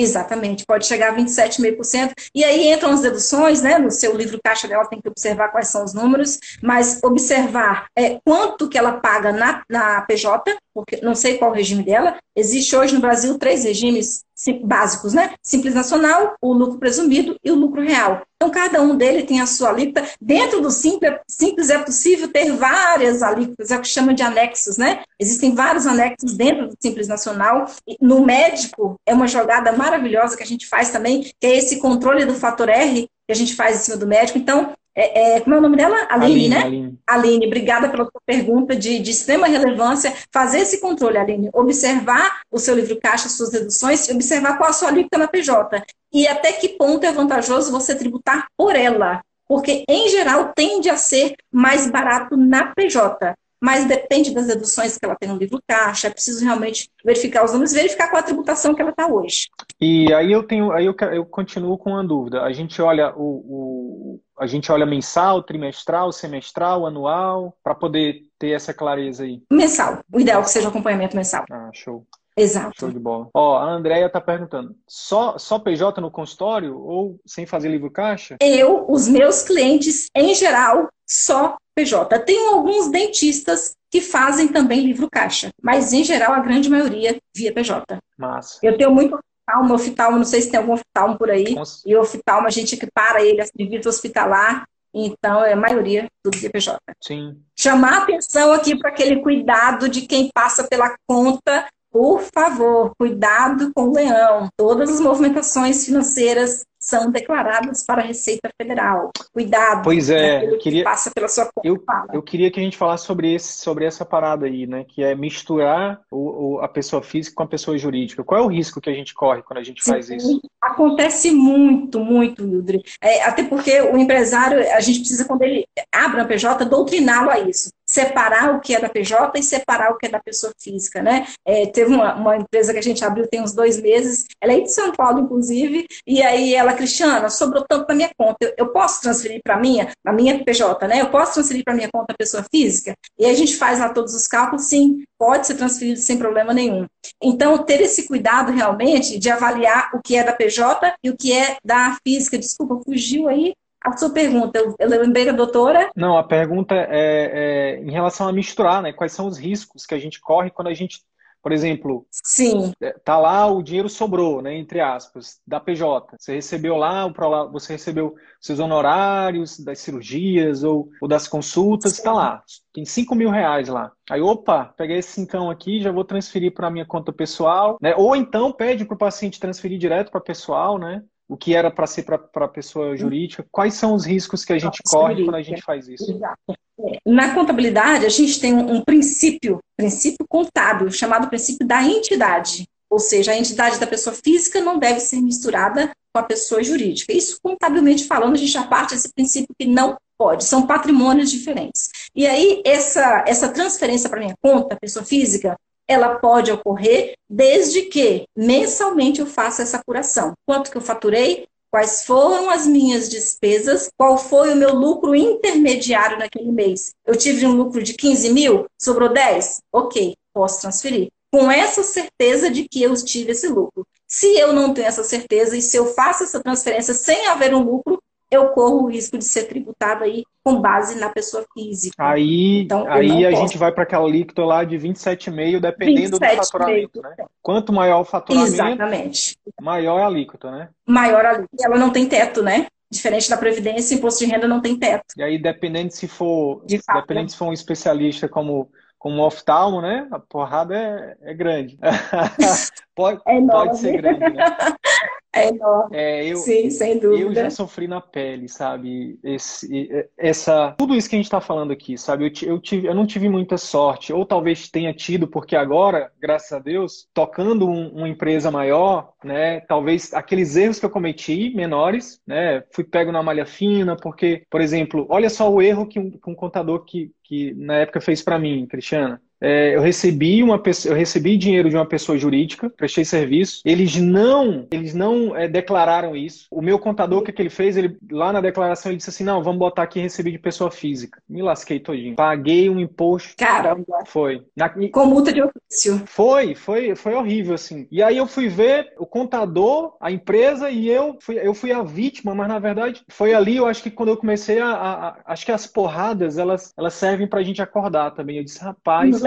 [SPEAKER 2] Exatamente, pode chegar a 27,5%. E aí entram as deduções, né? No seu livro caixa dela tem que observar quais são os números, mas observar é, quanto que ela paga na, na PJ, porque não sei qual o regime dela. Existe hoje no Brasil três regimes básicos, né? Simples nacional, o lucro presumido e o lucro real. Então, cada um deles tem a sua alíquota. Dentro do simples, simples é possível ter várias alíquotas, é o que chama de anexos, né? Existem vários anexos dentro do simples nacional. No médico, é uma jogada maravilhosa que a gente faz também, que é esse controle do fator R que a gente faz em cima do médico. Então, é, é, como é o nome dela? Aline, Aline né? Aline. Aline, obrigada pela sua pergunta de, de extrema relevância. Fazer esse controle, Aline, observar o seu livro caixa, suas deduções, observar qual a sua alíquota na PJ. E até que ponto é vantajoso você tributar por ela. Porque, em geral, tende a ser mais barato na PJ mas depende das deduções que ela tem no livro caixa, é preciso realmente verificar os números, verificar qual a tributação que ela está hoje.
[SPEAKER 1] E aí eu tenho, aí eu, eu continuo com uma dúvida. A gente olha o, o a gente olha mensal, trimestral, semestral, anual, para poder ter essa clareza aí?
[SPEAKER 2] Mensal. O ideal é que seja acompanhamento mensal.
[SPEAKER 1] Ah, show.
[SPEAKER 2] Exato.
[SPEAKER 1] Show de bola. Ó, a Andrea tá perguntando: só, só PJ no consultório ou sem fazer livro caixa?
[SPEAKER 2] Eu, os meus clientes, em geral, só PJ. Tem alguns dentistas que fazem também livro caixa, mas em geral a grande maioria via PJ.
[SPEAKER 1] Massa.
[SPEAKER 2] Eu tenho muito oftalmo, oftalmo, não sei se tem algum oftalmo por aí, Nossa. e oftalmo a gente equipara ele a serviço hospitalar, então é a maioria do via PJ.
[SPEAKER 1] Sim.
[SPEAKER 2] Chamar atenção aqui para aquele cuidado de quem passa pela conta por favor, cuidado com o leão. Todas as movimentações financeiras são declaradas para a Receita Federal. Cuidado.
[SPEAKER 1] Pois é,
[SPEAKER 2] eu queria, que passa pela sua conta.
[SPEAKER 1] Eu, eu, queria que a gente falasse sobre, esse, sobre essa parada aí, né? Que é misturar o, o, a pessoa física com a pessoa jurídica. Qual é o risco que a gente corre quando a gente Sim, faz isso?
[SPEAKER 2] Acontece muito, muito, Hildre. É, até porque o empresário, a gente precisa, quando ele abre a PJ, doutriná-lo a isso separar o que é da PJ e separar o que é da pessoa física, né? É, teve uma, uma, empresa que a gente abriu tem uns dois meses, ela é de São Paulo, inclusive, e aí ela, Cristiana, sobrou tanto na minha conta, eu, eu posso transferir para minha, na minha PJ, né? Eu posso transferir para minha conta pessoa física? E a gente faz lá todos os cálculos, sim, pode ser transferido sem problema nenhum. Então, ter esse cuidado realmente de avaliar o que é da PJ e o que é da física. Desculpa, fugiu aí a sua pergunta, eu, lembrei da doutora.
[SPEAKER 1] Não, a pergunta é, é, em relação a misturar, né? Quais são os riscos que a gente corre quando a gente, por exemplo,
[SPEAKER 2] Sim.
[SPEAKER 1] É, tá lá, o dinheiro sobrou, né? Entre aspas, da PJ. Você recebeu lá, você recebeu seus honorários das cirurgias ou, ou das consultas, está lá. Tem 5 mil reais lá. Aí, opa, peguei esse cincão aqui, já vou transferir para a minha conta pessoal, né? Ou então pede para o paciente transferir direto para pessoal, né? O que era para ser para a pessoa jurídica? Quais são os riscos que a gente corre quando a gente faz isso? Exato.
[SPEAKER 2] É, na contabilidade, a gente tem um princípio, princípio contábil, chamado princípio da entidade. Ou seja, a entidade da pessoa física não deve ser misturada com a pessoa jurídica. Isso, contabilmente falando, a gente já parte desse princípio que não pode, são patrimônios diferentes. E aí, essa, essa transferência para minha conta, pessoa física, ela pode ocorrer desde que mensalmente eu faça essa curação. Quanto que eu faturei? Quais foram as minhas despesas? Qual foi o meu lucro intermediário naquele mês? Eu tive um lucro de 15 mil? Sobrou 10? Ok, posso transferir. Com essa certeza de que eu tive esse lucro. Se eu não tenho essa certeza e se eu faço essa transferência sem haver um lucro, eu corro o risco de ser tributado aí com base na pessoa física.
[SPEAKER 1] Aí, então, aí a posso. gente vai para aquela alíquota lá de 27,5, dependendo 27, do faturamento, né? Quanto maior o faturamento,
[SPEAKER 2] Exatamente.
[SPEAKER 1] maior é a alíquota, né?
[SPEAKER 2] Maior a alíquota. Ela não tem teto, né? Diferente da Previdência, imposto de renda não tem teto.
[SPEAKER 1] E aí, dependendo se for, de dependendo se for um especialista como como oftalmo, né? A porrada é, é grande. pode, é pode ser grande, né?
[SPEAKER 2] É enorme.
[SPEAKER 1] É, eu,
[SPEAKER 2] Sim, sem dúvida.
[SPEAKER 1] Eu já sofri na pele, sabe? Esse, essa, tudo isso que a gente está falando aqui, sabe? Eu, eu, tive, eu não tive muita sorte, ou talvez tenha tido, porque agora, graças a Deus, tocando um, uma empresa maior, né? Talvez aqueles erros que eu cometi, menores, né? Fui pego na malha fina, porque, por exemplo, olha só o erro que um, que um contador que, que na época fez para mim, Cristiana é, eu recebi uma eu recebi dinheiro de uma pessoa jurídica, prestei serviço. Eles não, eles não é, declararam isso. O meu contador, o que, que ele fez? Ele lá na declaração ele disse assim: não, vamos botar aqui recebi de pessoa física. Me lasquei todinho. Paguei um imposto.
[SPEAKER 2] Caramba.
[SPEAKER 1] Foi. Na...
[SPEAKER 2] Com multa de ofício.
[SPEAKER 1] Foi, foi, foi horrível assim. E aí eu fui ver o contador, a empresa e eu fui, eu fui a vítima, mas na verdade foi ali. Eu acho que quando eu comecei a, a, a acho que as porradas elas elas servem pra gente acordar também. Eu disse, rapaz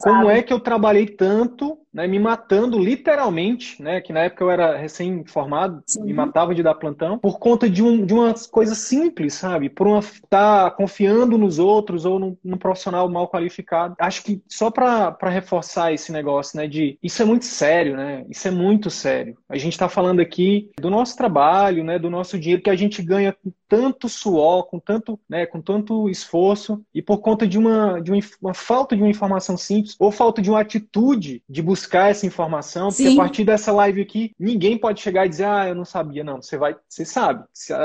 [SPEAKER 1] como é que eu trabalhei tanto né, me matando literalmente, né, que na época eu era recém-formado, me matava de dar plantão, por conta de, um, de umas coisas simples, sabe? Por uma estar tá confiando nos outros ou num, num, profissional mal qualificado. Acho que só para reforçar esse negócio, né, de isso é muito sério, né? Isso é muito sério. A gente está falando aqui do nosso trabalho, né, do nosso dinheiro que a gente ganha com tanto suor, com tanto, né, com tanto esforço e por conta de uma, de uma, uma falta de uma informação simples ou falta de uma atitude de buscar essa informação, porque Sim. a partir dessa live aqui, ninguém pode chegar e dizer, ah, eu não sabia. Não, você vai, você sabe.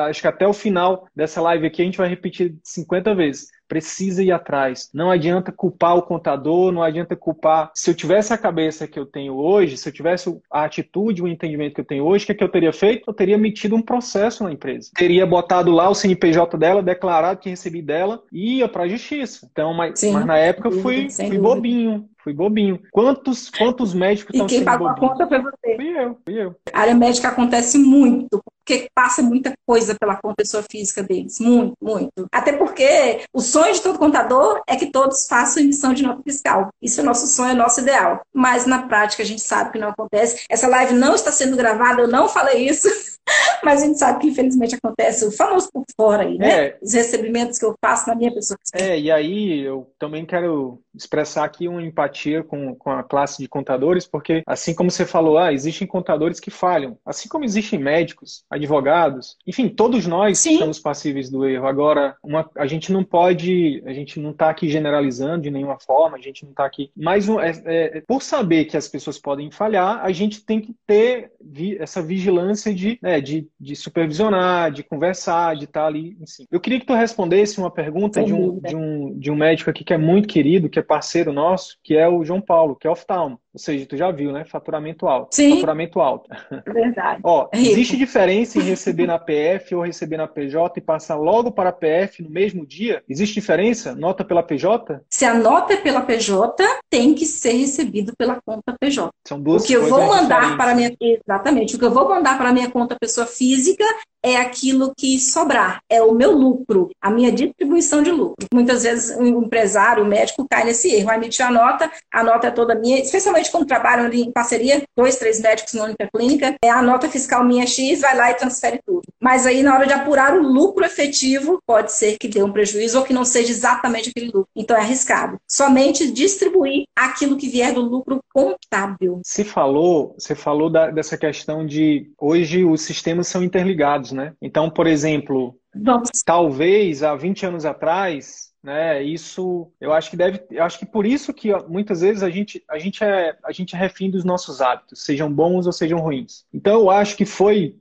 [SPEAKER 1] Acho que até o final dessa live aqui a gente vai repetir 50 vezes precisa ir atrás. Não adianta culpar o contador, não adianta culpar. Se eu tivesse a cabeça que eu tenho hoje, se eu tivesse a atitude, o entendimento que eu tenho hoje, o que, é que eu teria feito? Eu teria metido um processo na empresa. Teria botado lá o CNPJ dela, declarado que recebi dela e ia para a justiça. Então, mas, mas na época eu fui, fui bobinho. Fui bobinho. Quantos, quantos médicos estão
[SPEAKER 2] sendo
[SPEAKER 1] E quem
[SPEAKER 2] pagou a conta foi você.
[SPEAKER 1] Fui eu, fui eu.
[SPEAKER 2] A área médica acontece muito, porque passa muita coisa pela conta pessoa física deles. Muito, muito. Até porque o sonho de todo contador é que todos façam emissão de nota fiscal. Isso é nosso sonho, é nosso ideal. Mas na prática a gente sabe que não acontece. Essa live não está sendo gravada, eu não falei isso. Mas a gente sabe que infelizmente acontece o famoso por fora aí, né? É. Os recebimentos que eu faço na minha pessoa.
[SPEAKER 1] É, e aí eu também quero expressar aqui uma empatia com, com a classe de contadores, porque assim como você falou, ah, existem contadores que falham, assim como existem médicos, advogados, enfim, todos nós Sim. estamos passíveis do erro. Agora, uma, a gente não pode, a gente não está aqui generalizando de nenhuma forma, a gente não está aqui. Mas é, é, por saber que as pessoas podem falhar, a gente tem que ter vi, essa vigilância de, né, de, de, supervisionar, de conversar, de estar tá ali em cima. Eu queria que tu respondesse uma pergunta de um, de, um, de um médico aqui que é muito querido, que é parceiro nosso, que é o João Paulo, que é oftalmo. Ou seja, tu já viu, né? Faturamento alto.
[SPEAKER 2] Sim.
[SPEAKER 1] Faturamento alto.
[SPEAKER 2] Verdade.
[SPEAKER 1] Ó, é existe diferença em receber na PF ou receber na PJ e passar logo para a PF no mesmo dia? Existe diferença? Nota pela PJ?
[SPEAKER 2] Se a nota é pela PJ, tem que ser recebido pela conta PJ.
[SPEAKER 1] São duas
[SPEAKER 2] O que eu vou mandar para minha exatamente, o que eu vou mandar para minha conta pessoa física é aquilo que sobrar, é o meu lucro, a minha distribuição de lucro. Muitas vezes o empresário, o médico cai nesse erro, vai emitir a nota, a nota é toda minha, especialmente quando trabalham em parceria, dois, três médicos na única clínica, é a nota fiscal minha X, vai lá e transfere tudo. Mas aí na hora de apurar o lucro efetivo, pode ser que dê um prejuízo ou que não seja exatamente aquele lucro. Então é arriscado. Somente distribuir aquilo que vier do lucro contábil.
[SPEAKER 1] Se falou, você falou da, dessa questão de hoje os sistemas são interligados, né? Então, por exemplo, Vamos. talvez há 20 anos atrás né? Isso, eu acho que deve, eu acho que por isso que muitas vezes a gente, a gente é, a gente é refém dos nossos hábitos, sejam bons ou sejam ruins. Então eu acho que foi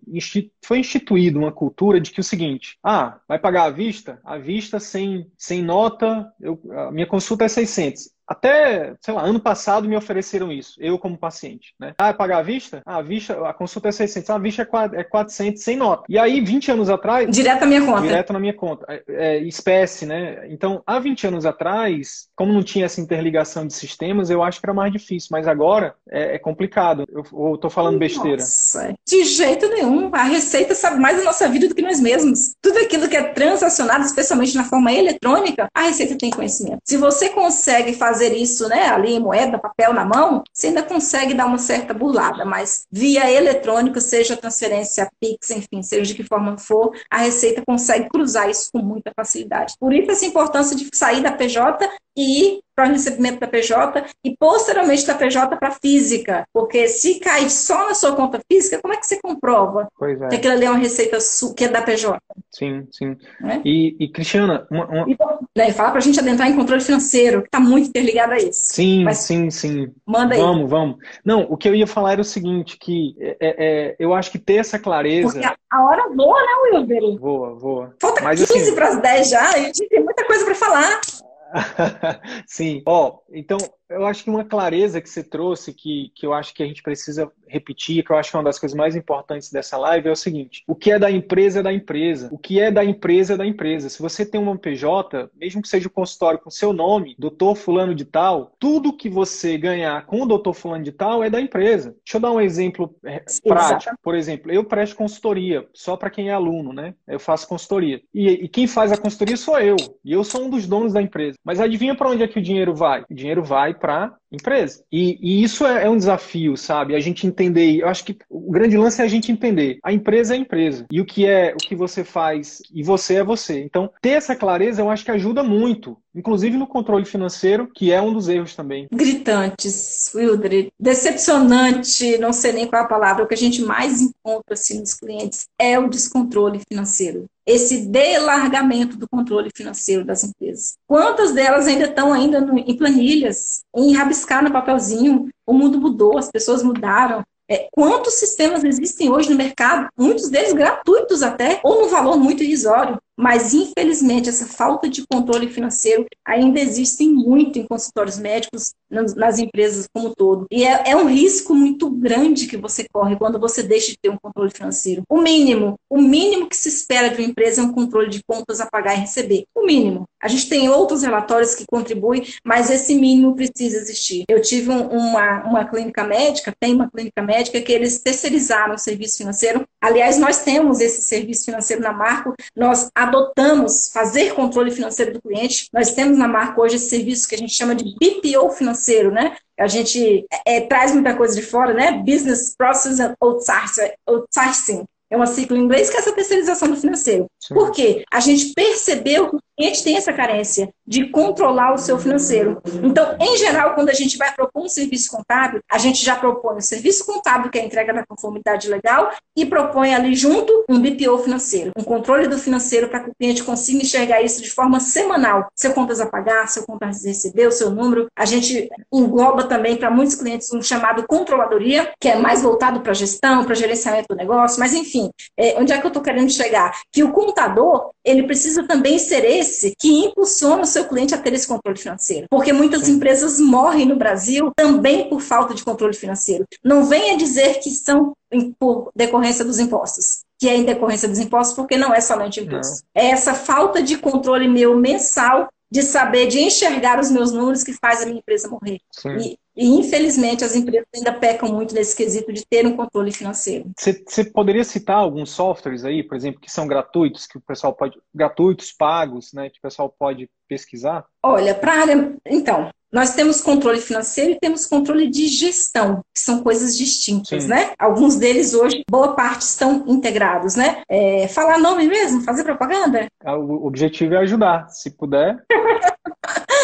[SPEAKER 1] foi instituído uma cultura de que o seguinte, ah, vai pagar à vista, à vista sem sem nota, eu, a minha consulta é 600. Até, sei lá, ano passado me ofereceram isso, eu como paciente. Né? Ah, é pagar à vista? Ah, a vista, a consulta é 600, ah, a vista é 400 é sem nota. E aí, 20 anos atrás...
[SPEAKER 2] Direto na minha conta.
[SPEAKER 1] Direto na minha conta. É, é, espécie, né? Então, há 20 anos atrás, como não tinha essa interligação de sistemas, eu acho que era mais difícil. Mas agora é, é complicado. Eu estou falando besteira.
[SPEAKER 2] Nossa, de jeito nenhum. A Receita sabe mais da nossa vida do que nós mesmos. Tudo aquilo que é transacionado, especialmente na forma eletrônica, a Receita tem conhecimento. Se você consegue fazer fazer isso, né, ali moeda, papel na mão, você ainda consegue dar uma certa burlada, mas via eletrônico, seja transferência Pix, enfim, seja de que forma for, a Receita consegue cruzar isso com muita facilidade. Por isso essa importância de sair da PJ e para o recebimento da PJ e posteriormente da PJ para física, porque se cair só na sua conta física, como é que você comprova
[SPEAKER 1] é.
[SPEAKER 2] que aquilo ali é uma receita que é da PJ?
[SPEAKER 1] Sim, sim. É? E, e, Cristiana, uma, uma... E,
[SPEAKER 2] né, fala para a gente adentrar em controle financeiro, que está muito interligado a isso.
[SPEAKER 1] Sim, Mas, sim, sim.
[SPEAKER 2] Manda aí.
[SPEAKER 1] Vamos, vamos. Não, o que eu ia falar era o seguinte, que é, é, é eu acho que ter essa clareza...
[SPEAKER 2] Porque a, a hora voa, né, Wilber?
[SPEAKER 1] Voa, voa.
[SPEAKER 2] Falta Mas, 15 assim... para as 10 já, a gente tem muita coisa para falar.
[SPEAKER 1] Sim, ó, oh, então eu acho que uma clareza que você trouxe, que, que eu acho que a gente precisa repetir, que eu acho que é uma das coisas mais importantes dessa live, é o seguinte: o que é da empresa é da empresa. O que é da empresa é da empresa. Se você tem uma PJ, mesmo que seja o um consultório com seu nome, doutor fulano de tal, tudo que você ganhar com o doutor fulano de tal é da empresa. Deixa eu dar um exemplo é, prático. Por exemplo, eu presto consultoria, só para quem é aluno, né? Eu faço consultoria. E, e quem faz a consultoria sou eu. E eu sou um dos donos da empresa. Mas adivinha para onde é que o dinheiro vai? O dinheiro vai para empresa. E, e isso é, é, um desafio, sabe? A gente entender. Eu acho que o grande lance é a gente entender. A empresa é a empresa. E o que é o que você faz e você é você. Então, ter essa clareza eu acho que ajuda muito. Inclusive no controle financeiro, que é um dos erros também.
[SPEAKER 2] Gritantes, Wildred. Decepcionante, não sei nem qual é a palavra. O que a gente mais encontra assim, nos clientes é o descontrole financeiro esse delargamento do controle financeiro das empresas. Quantas delas ainda estão ainda no, em planilhas, em rabiscar no papelzinho? O mundo mudou, as pessoas mudaram. É, quantos sistemas existem hoje no mercado? Muitos deles gratuitos até, ou no valor muito irrisório. Mas infelizmente essa falta de controle financeiro ainda existe muito em consultórios médicos, nas empresas como um todo. E é, é, um risco muito grande que você corre quando você deixa de ter um controle financeiro. O mínimo, o mínimo que se espera de uma empresa é um controle de contas a pagar e receber. O mínimo. A gente tem outros relatórios que contribuem, mas esse mínimo precisa existir. Eu tive um, uma, uma clínica médica, tem uma clínica médica que eles terceirizaram o serviço financeiro. Aliás, nós temos esse serviço financeiro na Marco, nós adotamos fazer controle financeiro do cliente. Nós temos na Marco hoje esse serviço que a gente chama de BPO financeiro, né? A gente é, traz muita coisa de fora, né? Business Process Outsourcing. É uma sigla em inglês que é essa terceirização do financeiro. Sim. Por quê? A gente percebeu que o cliente tem essa carência de controlar o seu financeiro. Então, em geral, quando a gente vai propor um serviço contábil, a gente já propõe o um serviço contábil, que é a entrega da conformidade legal, e propõe ali junto um BPO financeiro, um controle do financeiro para que o cliente consiga enxergar isso de forma semanal. Seu contas a pagar, seu contas a receber, o seu número. A gente engloba também para muitos clientes um chamado controladoria, que é mais voltado para gestão, para gerenciamento do negócio, mas enfim, é, onde é que eu estou querendo chegar? Que o contador, ele precisa também ser esse que impulsiona o seu cliente a ter esse controle financeiro. Porque muitas Sim. empresas morrem no Brasil também por falta de controle financeiro. Não venha dizer que são por decorrência dos impostos que é em decorrência dos impostos, porque não é somente imposto. Não. É essa falta de controle meu mensal de saber, de enxergar os meus números que faz a minha empresa morrer. E, e, infelizmente, as empresas ainda pecam muito nesse quesito de ter um controle financeiro.
[SPEAKER 1] Você poderia citar alguns softwares aí, por exemplo, que são gratuitos, que o pessoal pode. gratuitos, pagos, né? Que o pessoal pode pesquisar?
[SPEAKER 2] Olha, para área. Então, nós temos controle financeiro e temos controle de gestão, que são coisas distintas, Sim. né? Alguns deles hoje, boa parte, estão integrados, né? É, falar nome mesmo, fazer propaganda?
[SPEAKER 1] Ah, o objetivo é ajudar, se puder.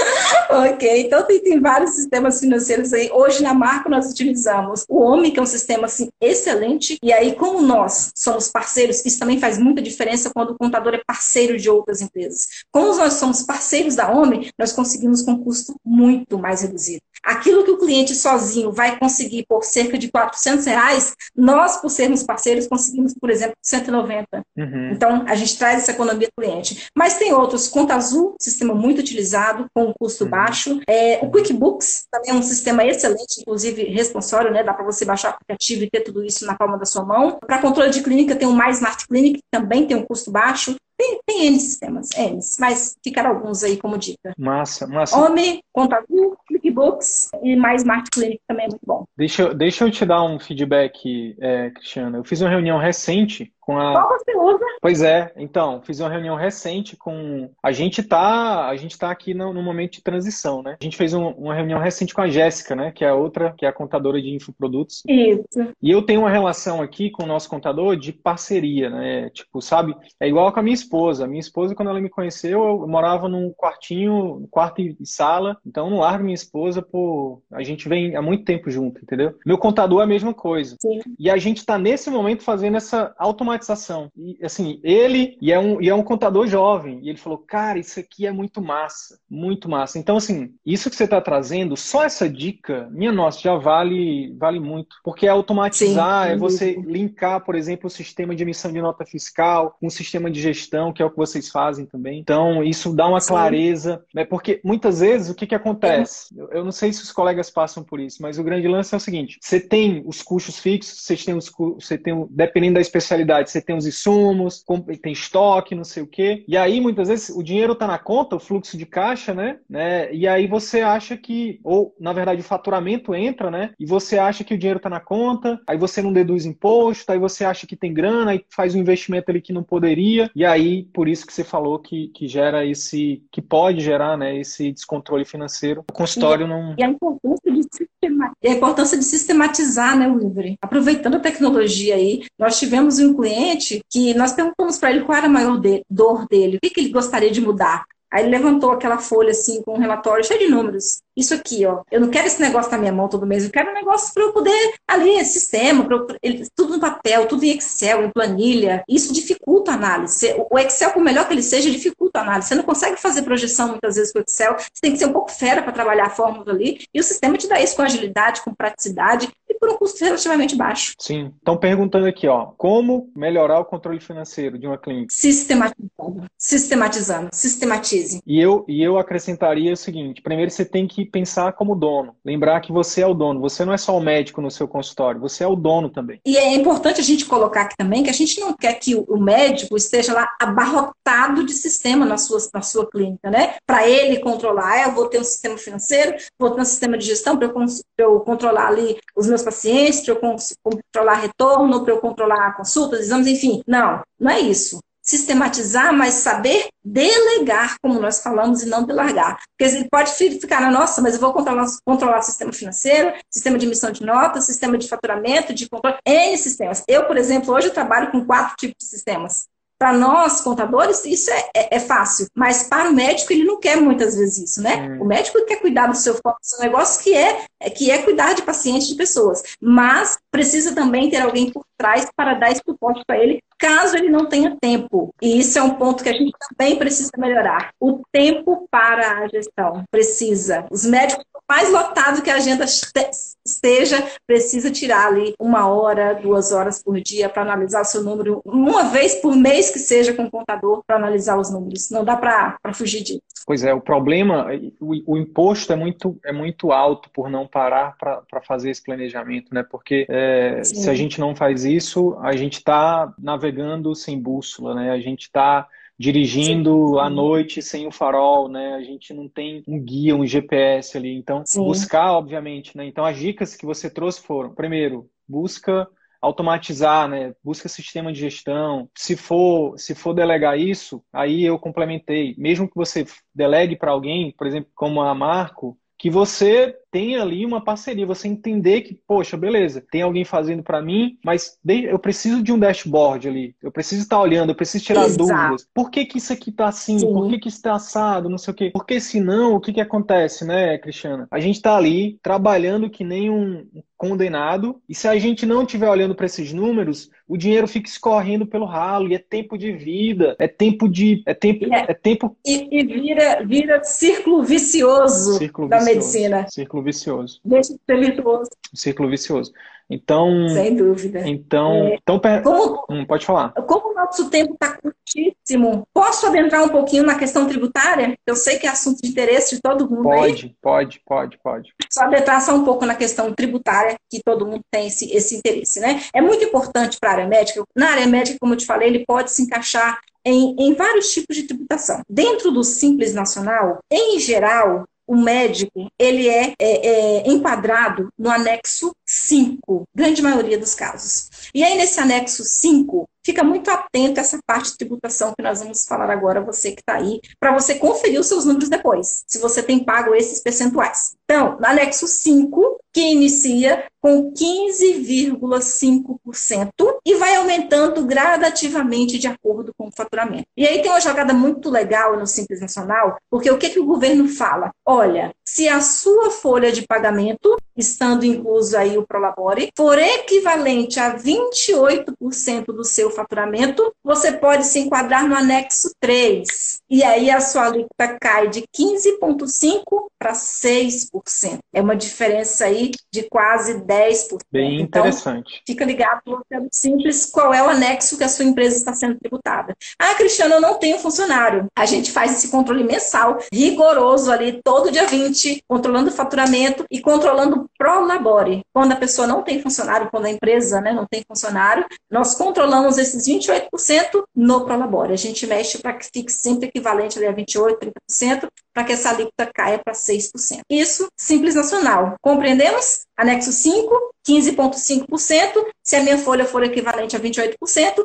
[SPEAKER 2] ok, então tem, tem, vários sistemas financeiros aí. Hoje na Marco nós utilizamos o OMI, que é um sistema assim, excelente, e aí como nós somos parceiros, isso também faz muita diferença quando o contador é parceiro de outras empresas. Como nós somos parceiros da OMI, nós conseguimos com custo muito mais reduzido. Aquilo que o cliente sozinho vai conseguir por cerca de 400 reais, nós, por sermos parceiros, conseguimos, por exemplo, 190. Uhum. Então, a gente traz essa economia do cliente. Mas tem outros, Conta Azul, sistema muito utilizado, com custo uhum. baixo. É, o QuickBooks também é um sistema excelente, inclusive responsório, né? Dá para você baixar o aplicativo e ter tudo isso na palma da sua mão. Para controle de clínica, tem o My Smart Clinic, que também tem um custo baixo. Tem, tem N sistemas, N, mas ficaram alguns aí como dica.
[SPEAKER 1] Massa, massa.
[SPEAKER 2] Home, Contagu, QuickBooks e mais Smart Clinic também é muito bom.
[SPEAKER 1] Deixa, deixa eu te dar um feedback, é, Cristiana. Eu fiz uma reunião recente com a.
[SPEAKER 2] Qual você usa?
[SPEAKER 1] Pois é, então, fiz uma reunião recente com. A gente tá, a gente tá aqui no, no momento de transição, né? A gente fez um, uma reunião recente com a Jéssica, né? Que é a outra, que é a contadora de infoprodutos.
[SPEAKER 2] Isso.
[SPEAKER 1] E eu tenho uma relação aqui com o nosso contador de parceria, né? Tipo, sabe? É igual com a minha esposa. A minha esposa, quando ela me conheceu, eu morava num quartinho, quarto e sala. Então, eu não largo minha esposa por. A gente vem há muito tempo junto, entendeu? Meu contador é a mesma coisa. Sim. E a gente tá nesse momento fazendo essa automatização automatização. E assim, ele e é um, e é um contador jovem. E ele falou, cara, isso aqui é muito massa, muito massa. Então, assim, isso que você está trazendo, só essa dica, minha nossa, já vale, vale muito. Porque é automatizar, Sim, é você linkar, por exemplo, o sistema de emissão de nota fiscal, um sistema de gestão, que é o que vocês fazem também. Então, isso dá uma Sim. clareza, né? Porque muitas vezes o que, que acontece? Eu, eu não sei se os colegas passam por isso, mas o grande lance é o seguinte: você tem os custos fixos, você tem os você tem, dependendo da especialidade, você tem os insumos, tem estoque, não sei o quê. E aí, muitas vezes, o dinheiro está na conta, o fluxo de caixa, né? né? E aí você acha que, ou na verdade o faturamento entra, né? E você acha que o dinheiro está na conta, aí você não deduz imposto, aí você acha que tem grana, aí faz um investimento ali que não poderia. E aí, por isso que você falou que, que gera esse, que pode gerar, né? Esse descontrole financeiro. O consultório
[SPEAKER 2] e,
[SPEAKER 1] não.
[SPEAKER 2] E a importância de e a importância de sistematizar né, o livre. Aproveitando a tecnologia aí, nós tivemos um cliente que nós perguntamos para ele qual era a maior de, dor dele, o que, que ele gostaria de mudar. Aí ele levantou aquela folha assim com um relatório cheio de números. Isso aqui, ó. Eu não quero esse negócio na minha mão todo mês. Eu quero um negócio para eu poder ali, sistema, eu, tudo no papel, tudo em Excel, em planilha. Isso dificulta a análise. O Excel, por melhor que ele seja, dificulta a análise. Você não consegue fazer projeção muitas vezes com o Excel. Você tem que ser um pouco fera para trabalhar a fórmula ali. E o sistema te dá isso com agilidade, com praticidade por um custo relativamente baixo.
[SPEAKER 1] Sim. Estão perguntando aqui, ó, como melhorar o controle financeiro de uma clínica?
[SPEAKER 2] Sistematizando. Sistematizando. Sistematize.
[SPEAKER 1] E eu, e eu acrescentaria o seguinte: primeiro você tem que pensar como dono. Lembrar que você é o dono. Você não é só o médico no seu consultório, você é o dono também.
[SPEAKER 2] E é importante a gente colocar aqui também que a gente não quer que o médico esteja lá abarrotado de sistema na sua, na sua clínica, né? Para ele controlar, ah, eu vou ter um sistema financeiro, vou ter um sistema de gestão para eu, eu, controlar ali os meus pacientes, para eu controlar retorno, para eu controlar consultas, exames, enfim. Não, não é isso sistematizar, mas saber delegar, como nós falamos, e não delargar. Porque ele pode ficar na nossa, mas eu vou controlar, controlar o sistema financeiro, sistema de emissão de notas, sistema de faturamento, de controle, N sistemas. Eu, por exemplo, hoje eu trabalho com quatro tipos de sistemas. Para nós, contadores, isso é, é, é, fácil, mas para o médico, ele não quer muitas vezes isso, né? Hum. O médico quer cuidar do seu, seu negócio, que é, que é cuidar de pacientes, de pessoas, mas precisa também ter alguém por trás para dar esse suporte para ele, caso ele não tenha tempo. E isso é um ponto que a gente também precisa melhorar. O tempo para a gestão precisa. Os médicos mais lotado que a agenda esteja, precisa tirar ali uma hora, duas horas por dia para analisar o seu número, uma vez por mês que seja com o contador para analisar os números. Não dá para fugir disso.
[SPEAKER 1] Pois é, o problema, o, o, imposto é muito, é muito alto por não parar para fazer esse planejamento, né? Porque é, se a gente não faz isso, a gente está navegando sem bússola, né? A gente está dirigindo Sim. à noite sem o farol, né? A gente não tem um guia, um GPS ali. Então, Sim. buscar, obviamente, né? Então, as dicas que você trouxe foram, primeiro, busca automatizar, né? Busca sistema de gestão. Se for, se for delegar isso, aí eu complementei. Mesmo que você delegue para alguém, por exemplo, como a Marco, que você tem ali uma parceria, você entender que, poxa, beleza, tem alguém fazendo para mim, mas eu preciso de um dashboard ali, eu preciso estar olhando, eu preciso tirar Exato. dúvidas. Por que, que isso aqui tá assim? Sim. Por que, que isso tá assado? Não sei o quê. Porque senão, o que, que acontece, né, Cristiana? A gente tá ali trabalhando que nem um condenado, e se a gente não estiver olhando para esses números, o dinheiro fica escorrendo pelo ralo, e é tempo de vida, é tempo de. É tempo. É, é tempo...
[SPEAKER 2] E, e, vira, vira círculo vicioso círculo da vicioso, medicina.
[SPEAKER 1] Círculo círculo vicioso.
[SPEAKER 2] Deixa de ser virtuoso.
[SPEAKER 1] Círculo vicioso. Então.
[SPEAKER 2] Sem dúvida.
[SPEAKER 1] Então. É, então como, hum, pode falar.
[SPEAKER 2] Como o nosso tempo está curtíssimo, posso adentrar um pouquinho na questão tributária? Eu sei que é assunto de interesse de todo mundo.
[SPEAKER 1] Pode, aí. pode, pode, pode.
[SPEAKER 2] Só adentrar só um pouco na questão tributária, que todo mundo tem esse, esse interesse, né? É muito importante para a área médica. Na área médica, como eu te falei, ele pode se encaixar em, em vários tipos de tributação. Dentro do Simples Nacional, em geral, o médico ele é, é, é, enquadrado no anexo 5, grande maioria dos casos. E aí, nesse anexo 5, fica muito atento a essa parte de tributação que nós vamos falar agora, você que está aí, para você conferir os seus números depois, se você tem pago esses percentuais. Então, no anexo 5, que inicia com 15,5% e vai aumentando gradativamente de acordo com o faturamento. E aí tem uma jogada muito legal no Simples Nacional, porque o que, que o governo fala? Olha, se a sua folha de pagamento, estando incluso aí o Prolabore, for equivalente a 28% do seu faturamento, você pode se enquadrar no anexo 3. E aí a sua alíquota cai de 15,5% para 6%. É uma diferença aí de quase 10%.
[SPEAKER 1] Bem então, interessante.
[SPEAKER 2] Fica ligado no simples qual é o anexo que a sua empresa está sendo tributada. Ah, Cristiano, eu não tenho funcionário. A gente faz esse controle mensal, rigoroso ali, todo dia 20, controlando o faturamento e controlando o Prolabore. Quando a pessoa não tem funcionário, quando a empresa né, não tem funcionário, nós controlamos esses 28% no Prolabore. A gente mexe para que fique sempre equivalente ali a 28%, 30%, para que essa alíquota caia para 6%. Isso, Simples Nacional. Compreendemos? Anexo 5, 15,5%. Se a minha folha for equivalente a 28%,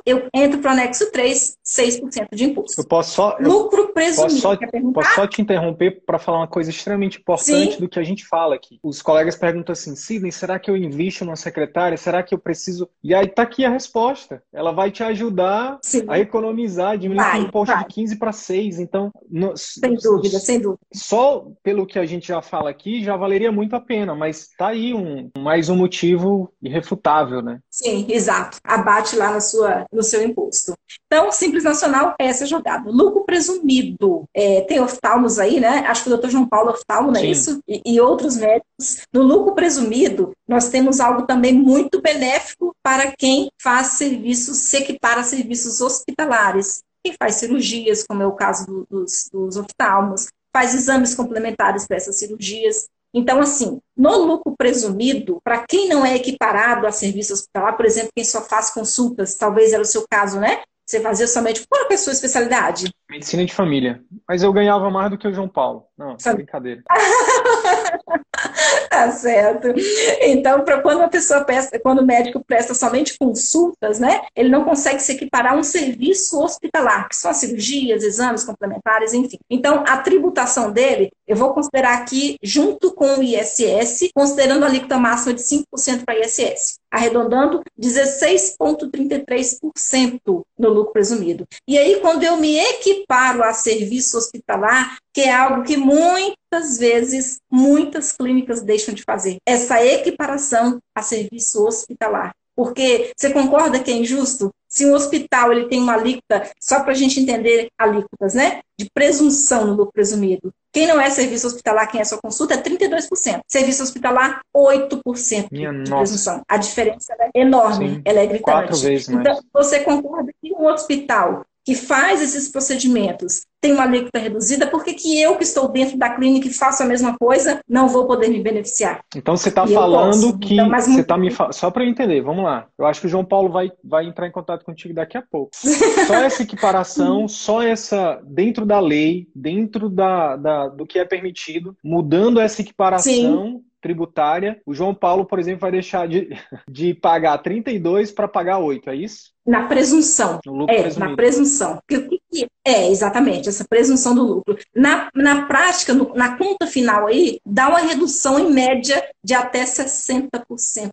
[SPEAKER 2] eu entro para o anexo 3, 6% de imposto.
[SPEAKER 1] Eu posso só.
[SPEAKER 2] Lucro presumido.
[SPEAKER 1] Posso só, posso só te interromper para falar uma coisa extremamente importante Sim. do que a gente fala aqui. Os colegas perguntam assim: Sidney, será que eu invisto numa secretária? Será que eu preciso. E aí está aqui a resposta. Ela vai te ajudar Sim. a economizar, diminuir o imposto vai. de 15 para 6. Então.
[SPEAKER 2] No... Sem dúvida, sem dúvida.
[SPEAKER 1] Só pelo que a gente já fala aqui, já valeria muito a pena, mas tá aí um, mais um motivo motivo irrefutável, né?
[SPEAKER 2] Sim, exato. Abate lá na sua, no seu imposto. Então, Simples Nacional é essa jogada. Lucro presumido. É, tem oftalmos aí, né? Acho que o doutor João Paulo é oftalmo, não é Sim. isso? E, e outros médicos. No lucro presumido, nós temos algo também muito benéfico para quem faz serviços, se equipara serviços hospitalares. Quem faz cirurgias, como é o caso do, dos, dos oftalmos, faz exames complementares para essas cirurgias. Então, assim, no lucro presumido, para quem não é equiparado a serviço hospitalar, por exemplo, quem só faz consultas, talvez era o seu caso, né? Você fazia somente. Qual é a sua especialidade?
[SPEAKER 1] Medicina de família. Mas eu ganhava mais do que o João Paulo. Não, Sabe? brincadeira.
[SPEAKER 2] tá certo. Então, para quando a pessoa presta, quando o médico presta somente consultas, né, ele não consegue se equiparar a um serviço hospitalar, que são as cirurgias, exames complementares, enfim. Então, a tributação dele, eu vou considerar aqui junto com o ISS, considerando a alíquota máxima de 5% para ISS, arredondando 16,33% no lucro presumido. E aí, quando eu me equiparo a serviço hospitalar, que é algo que muitas vezes muitas clínicas deixam de fazer, essa equiparação a serviço hospitalar. Porque você concorda que é injusto? Se um hospital ele tem uma alíquota, só para a gente entender alíquotas, né? De presunção no lucro presumido. Quem não é serviço hospitalar, quem é sua consulta, é 32%. Serviço hospitalar, 8% Minha de nossa. presunção. A diferença é enorme, Sim, ela é gritante.
[SPEAKER 1] Quatro vezes mais. Então,
[SPEAKER 2] você concorda que um hospital que faz esses procedimentos tem uma alíquota reduzida, por que, que eu que estou dentro da clínica e faço a mesma coisa não vou poder me beneficiar?
[SPEAKER 1] Então você está falando que então, você está me só para eu entender, vamos lá. Eu acho que o João Paulo vai, vai entrar em contato contigo daqui a pouco. Só essa equiparação, só essa dentro da lei, dentro da, da do que é permitido, mudando essa equiparação. Sim tributária, o João Paulo, por exemplo, vai deixar de, de pagar 32 para pagar 8, é isso?
[SPEAKER 2] Na presunção. é, presumido. na presunção. É, exatamente, essa presunção do lucro. Na, na prática, no, na conta final aí, dá uma redução em média de até 60%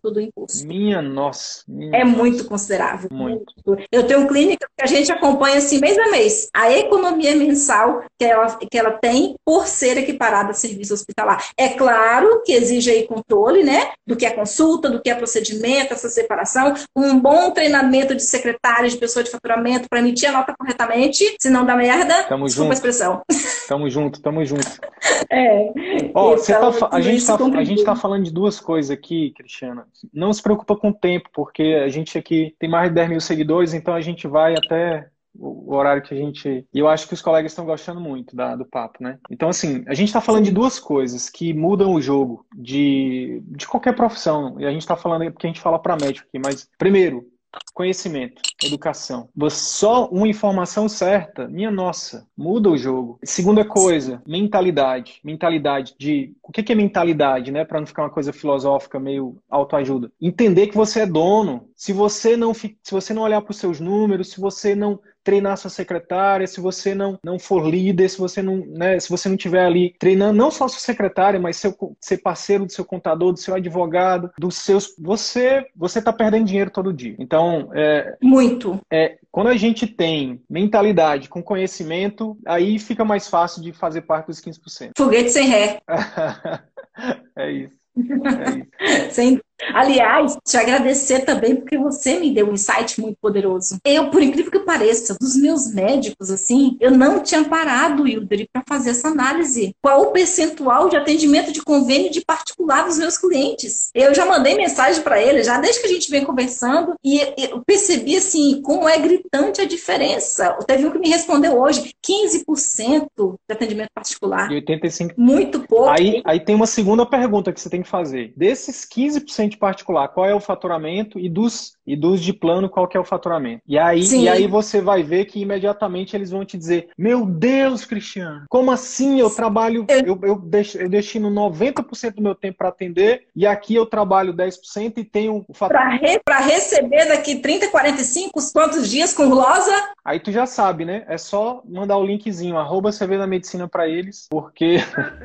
[SPEAKER 2] do imposto.
[SPEAKER 1] Minha nossa. Minha
[SPEAKER 2] é
[SPEAKER 1] nossa.
[SPEAKER 2] muito considerável. Muito. Eu tenho clínica que a gente acompanha assim mês a mês. A economia mensal que ela, que ela tem por ser equiparada a serviço hospitalar. É claro que exige aí controle, né? Do que é consulta, do que é procedimento, essa separação, um bom treinamento de secretário, de pessoa de faturamento para emitir a nota corretamente, senão dá merda.
[SPEAKER 1] Tamo Desculpa junto. a expressão. Tamo junto, tamo junto.
[SPEAKER 2] É.
[SPEAKER 1] Ó, então, tá, a, gente tá, a gente tá falando de duas coisas aqui, Cristiana. Não se preocupa com o tempo, porque a gente aqui tem mais de 10 mil seguidores, então a gente vai até o horário que a gente. E eu acho que os colegas estão gostando muito da, do papo, né? Então, assim, a gente está falando de duas coisas que mudam o jogo de, de qualquer profissão. E a gente está falando porque a gente fala para médico aqui, mas, primeiro, Conhecimento, educação. Só uma informação certa, minha nossa, muda o jogo. Segunda coisa, mentalidade. Mentalidade de. O que é mentalidade, né? Para não ficar uma coisa filosófica, meio autoajuda. Entender que você é dono. Se você não, se você não olhar para os seus números, se você não treinar sua secretária, se você não, não for líder, se você não, né, se você não tiver ali treinando não só sua secretária, mas seu, ser parceiro do seu contador, do seu advogado, dos seus, você você está perdendo dinheiro todo dia. Então, é,
[SPEAKER 2] muito.
[SPEAKER 1] É, quando a gente tem mentalidade com conhecimento, aí fica mais fácil de fazer parte dos 15%.
[SPEAKER 2] Foguete sem ré.
[SPEAKER 1] é isso.
[SPEAKER 2] É isso. sem Aliás, te agradecer também porque você me deu um insight muito poderoso. Eu, por incrível que pareça, dos meus médicos, assim, eu não tinha parado, Hilderi, para fazer essa análise. Qual o percentual de atendimento de convênio de particular dos meus clientes? Eu já mandei mensagem para ele, já desde que a gente vem conversando, e eu percebi, assim, como é gritante a diferença. Teve um que me respondeu hoje, 15% de atendimento particular.
[SPEAKER 1] E 85%.
[SPEAKER 2] Muito pouco.
[SPEAKER 1] Aí, aí tem uma segunda pergunta que você tem que fazer. Desses 15% particular, qual é o faturamento e dos, e dos de plano, qual que é o faturamento. E aí, e aí você vai ver que imediatamente eles vão te dizer: Meu Deus, Cristiano, como assim eu trabalho, eu, eu, deixo, eu destino 90% do meu tempo para atender e aqui eu trabalho 10% e tenho o
[SPEAKER 2] faturamento. Para re, receber daqui 30, 45, quantos dias com glosa?
[SPEAKER 1] Aí tu já sabe, né? É só mandar o linkzinho, arroba CV da Medicina para eles, porque.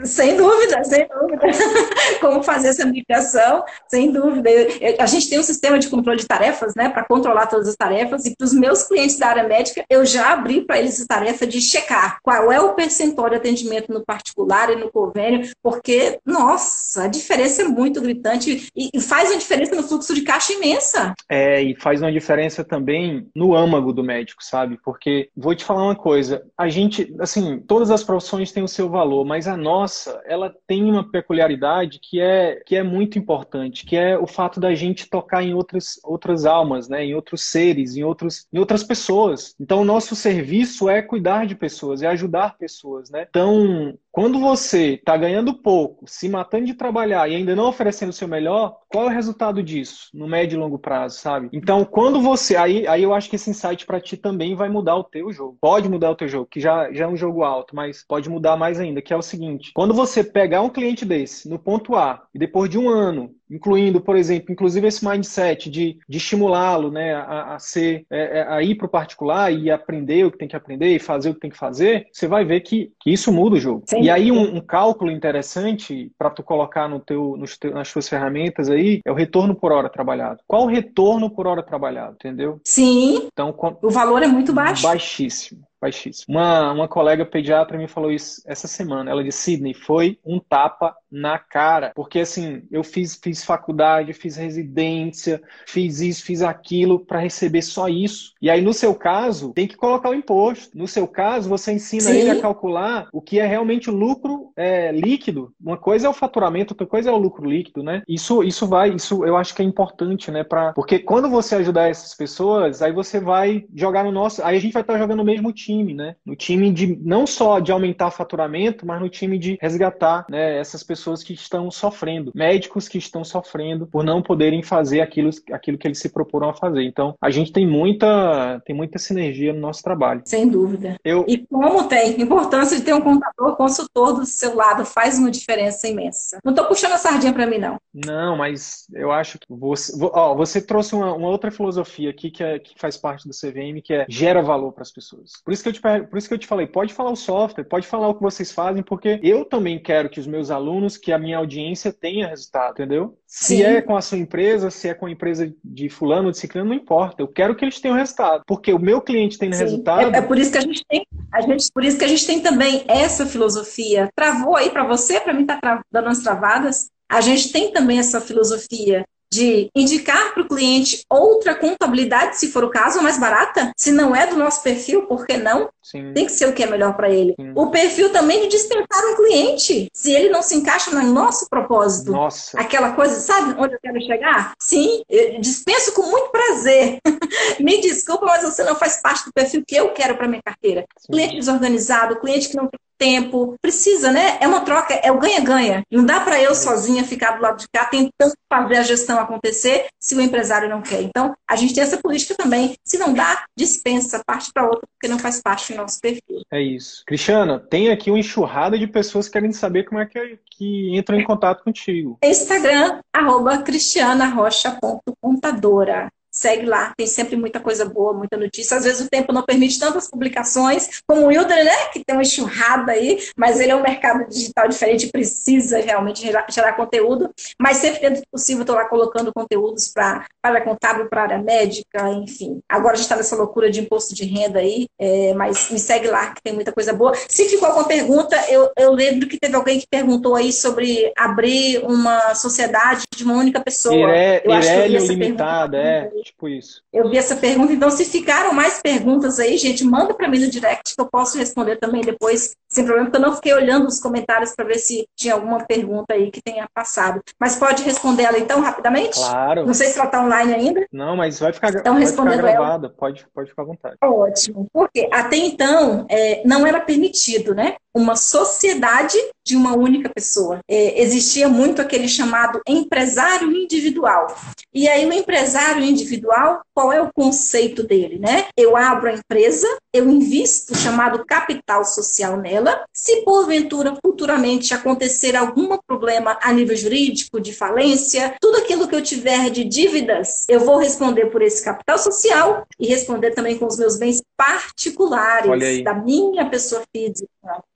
[SPEAKER 2] Sem dúvida, sem dúvida. Como fazer essa migração, sem dúvida. A gente tem um sistema de controle de tarefas, né, para controlar todas as tarefas, e para os meus clientes da área médica, eu já abri para eles a tarefa de checar qual é o percentual de atendimento no particular e no convênio, porque, nossa, a diferença é muito gritante e faz uma diferença no fluxo de caixa imensa.
[SPEAKER 1] É, e faz uma diferença também no âmago do médico, sabe? Porque, vou te falar uma coisa, a gente, assim, todas as profissões têm o seu valor, mas a nossa, ela tem uma peculiaridade que é, que é muito importante, que é o fato da gente tocar em outras, outras almas, né? em outros seres, em, outros, em outras pessoas. Então, o nosso serviço é cuidar de pessoas, é ajudar pessoas. Né? Então, quando você está ganhando pouco, se matando de trabalhar e ainda não oferecendo o seu melhor, qual é o resultado disso no médio e longo prazo, sabe? Então, quando você. Aí, aí eu acho que esse insight para ti também vai mudar o teu jogo. Pode mudar o teu jogo, que já, já é um jogo alto, mas pode mudar mais ainda, que é o seguinte: quando você pegar um cliente desse no ponto A e depois de um ano incluindo, por exemplo, inclusive esse mindset de, de estimulá-lo né, a, a ser, é, é a ir para o particular e aprender o que tem que aprender e fazer o que tem que fazer, você vai ver que, que isso muda o jogo. Sim. E aí um, um cálculo interessante para tu colocar no teu, nos nas suas ferramentas aí é o retorno por hora trabalhado. Qual o retorno por hora trabalhado, entendeu?
[SPEAKER 2] Sim. Então, o valor é muito baixo.
[SPEAKER 1] Baixíssimo baixíssimo. Uma, uma colega pediatra me falou isso essa semana. Ela disse, Sidney, foi um tapa na cara. Porque assim, eu fiz, fiz faculdade, fiz residência, fiz isso, fiz aquilo para receber só isso. E aí, no seu caso, tem que colocar o imposto. No seu caso, você ensina Sim. ele a calcular o que é realmente o lucro é, líquido. Uma coisa é o faturamento, outra coisa é o lucro líquido, né? Isso, isso vai, isso eu acho que é importante, né? Pra, porque quando você ajudar essas pessoas, aí você vai jogar no nosso. Aí a gente vai estar jogando no mesmo time time, né? No time de não só de aumentar faturamento, mas no time de resgatar né, essas pessoas que estão sofrendo, médicos que estão sofrendo por não poderem fazer aquilo, aquilo que eles se proporam a fazer. Então, a gente tem muita, tem muita sinergia no nosso trabalho.
[SPEAKER 2] Sem dúvida. Eu... E como tem, importância de ter um contador, consultor do seu lado faz uma diferença imensa. Não estou puxando a sardinha para mim, não.
[SPEAKER 1] Não, mas eu acho que você, ó, você trouxe uma, uma outra filosofia aqui que, é, que faz parte do CVM, que é gera valor para as pessoas. Por isso que eu te, por isso que eu te falei, pode falar o software, pode falar o que vocês fazem, porque eu também quero que os meus alunos, que a minha audiência tenha resultado, entendeu? Sim. Se é com a sua empresa, se é com a empresa de fulano, de ciclano, não importa. Eu quero que eles tenham resultado, porque o meu cliente tem resultado.
[SPEAKER 2] É, é, por isso que a gente tem, a gente, por isso que a gente tem também essa filosofia. Travou aí para você, para mim tá dando umas travadas. A gente tem também essa filosofia de indicar para o cliente outra contabilidade, se for o caso, mais barata. Se não é do nosso perfil, por que não? Sim. Tem que ser o que é melhor para ele. Sim. O perfil também de dispensar um cliente, se ele não se encaixa no nosso propósito.
[SPEAKER 1] Nossa.
[SPEAKER 2] Aquela coisa, sabe onde eu quero chegar? Sim, dispenso com muito prazer. Me desculpa, mas você não faz parte do perfil que eu quero para minha carteira. Sim. Cliente desorganizado, cliente que não tem tempo. Precisa, né? É uma troca, é o ganha-ganha. Não dá para eu sozinha ficar do lado de cá tentando fazer a gestão acontecer se o empresário não quer. Então, a gente tem essa política também. Se não dá, dispensa, parte para outra, porque não faz parte nosso perfil.
[SPEAKER 1] É isso. Cristiana, tem aqui uma enxurrada de pessoas querendo saber como é que, é, que entram em contato contigo.
[SPEAKER 2] Instagram, arroba cristianarocha.contadora segue lá, tem sempre muita coisa boa, muita notícia. Às vezes o tempo não permite tantas publicações, como o Wilder, né, que tem uma enxurrada aí, mas ele é um mercado digital diferente, precisa realmente gerar, gerar conteúdo, mas sempre dentro do possível estou lá colocando conteúdos para área contábil, para área médica, enfim. Agora a gente está nessa loucura de imposto de renda aí, é, mas me segue lá, que tem muita coisa boa. Se ficou alguma pergunta, eu, eu lembro que teve alguém que perguntou aí sobre abrir uma sociedade de uma única pessoa.
[SPEAKER 1] Iré, Irélio Limitada, é tipo isso.
[SPEAKER 2] Eu vi essa pergunta, então se ficaram mais perguntas aí, gente, manda para mim no direct que eu posso responder também depois, sem problema, porque eu não fiquei olhando os comentários para ver se tinha alguma pergunta aí que tenha passado. Mas pode responder ela então rapidamente?
[SPEAKER 1] Claro.
[SPEAKER 2] Não sei se ela está online ainda.
[SPEAKER 1] Não, mas vai ficar, então, vai respondendo ficar gravada, pode, pode ficar à vontade.
[SPEAKER 2] Ótimo. Porque até então é, não era permitido, né? Uma sociedade de uma única pessoa. É, existia muito aquele chamado empresário individual. E aí, o empresário individual, qual é o conceito dele, né? Eu abro a empresa, eu invisto o chamado capital social nela. Se porventura, futuramente, acontecer algum problema a nível jurídico, de falência, tudo aquilo que eu tiver de dívidas, eu vou responder por esse capital social e responder também com os meus bens particulares, da minha pessoa física.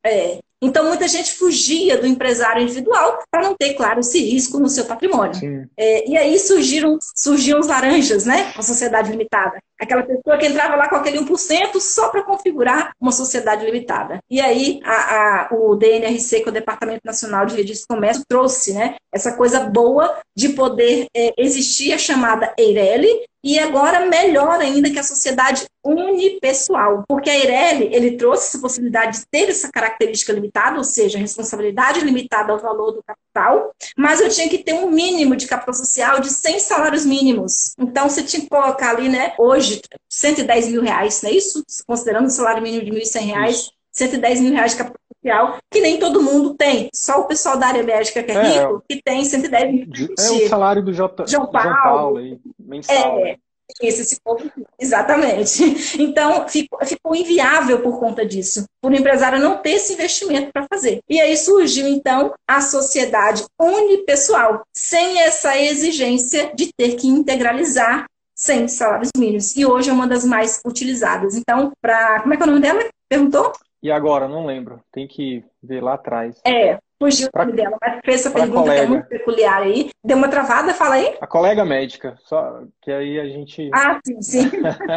[SPEAKER 2] É. redes Então, muita gente fugia do empresário individual para não ter, claro, esse risco no seu patrimônio. É, e aí surgiram, surgiram os laranjas, né? A sociedade limitada. Aquela pessoa que entrava lá com aquele 1% só para configurar uma sociedade limitada. E aí a, a, o DNRC, que é o Departamento Nacional de Registro e Comércio, trouxe né, essa coisa boa de poder é, existir a chamada EIRELI, e agora melhor ainda que a sociedade unipessoal, porque a Eireli ele trouxe essa possibilidade de ter essa característica limitada, ou seja, responsabilidade limitada ao valor do capital, mas eu tinha que ter um mínimo de capital social de 100 salários mínimos. Então você tinha que colocar ali, né, hoje 110 mil reais, não é isso? Considerando o salário mínimo de 1.100 reais, isso. 110 mil reais de capital social, que nem todo mundo tem. Só o pessoal da área médica que é, é rico, que tem 110 mil.
[SPEAKER 1] É o salário do J... João Paulo. João Paulo aí, mensal. É,
[SPEAKER 2] esse, esse povo, exatamente. Então, ficou, ficou inviável por conta disso, por o empresário não ter esse investimento para fazer. E aí surgiu, então, a sociedade unipessoal, sem essa exigência de ter que integralizar sem salários mínimos. E hoje é uma das mais utilizadas. Então, para. Como é que é o nome dela? Perguntou?
[SPEAKER 1] E agora? Não lembro. Tem que ver lá atrás.
[SPEAKER 2] É, fugiu pra, dela, mas fez essa pergunta colega. que é muito peculiar aí. Deu uma travada, fala aí.
[SPEAKER 1] A colega médica, só que aí a gente.
[SPEAKER 2] Ah, sim, sim.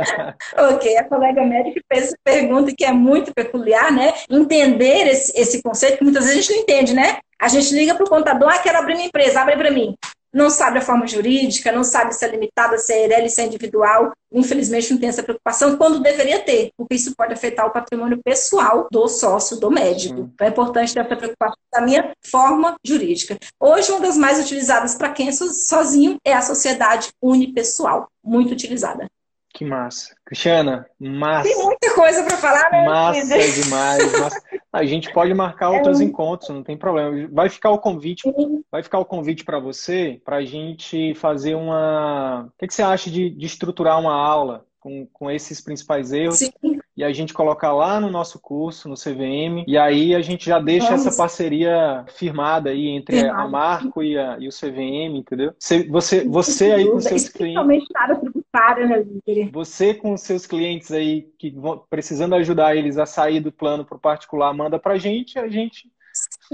[SPEAKER 2] ok, a colega médica fez essa pergunta que é muito peculiar, né? Entender esse, esse conceito, que muitas vezes a gente não entende, né? A gente liga para o contador, ah, quero abrir uma empresa, abre para mim não sabe a forma jurídica, não sabe se é limitada, se é ERL, se é individual. Infelizmente não tem essa preocupação, quando deveria ter, porque isso pode afetar o patrimônio pessoal do sócio, do médico. Sim. Então é importante ter essa preocupação da minha forma jurídica. Hoje, uma das mais utilizadas para quem é sozinho é a sociedade unipessoal, muito utilizada.
[SPEAKER 1] Que massa. Cristiana, massa.
[SPEAKER 2] Tem muita coisa para falar, né?
[SPEAKER 1] Massa demais. Massa. A gente pode marcar é outros é. encontros, não tem problema. Vai ficar o convite, Sim. vai ficar o convite para você, para a gente fazer uma. O que, que você acha de, de estruturar uma aula com, com esses principais erros? Sim e a gente colocar lá no nosso curso, no CVM, e aí a gente já deixa Vamos. essa parceria firmada aí entre Firmado. a Marco e, a, e, o CVM, entendeu? Você, você, você aí com seus clientes. tributária, né, Você com seus clientes aí que vão precisando ajudar eles a sair do plano para o particular, manda pra gente, a gente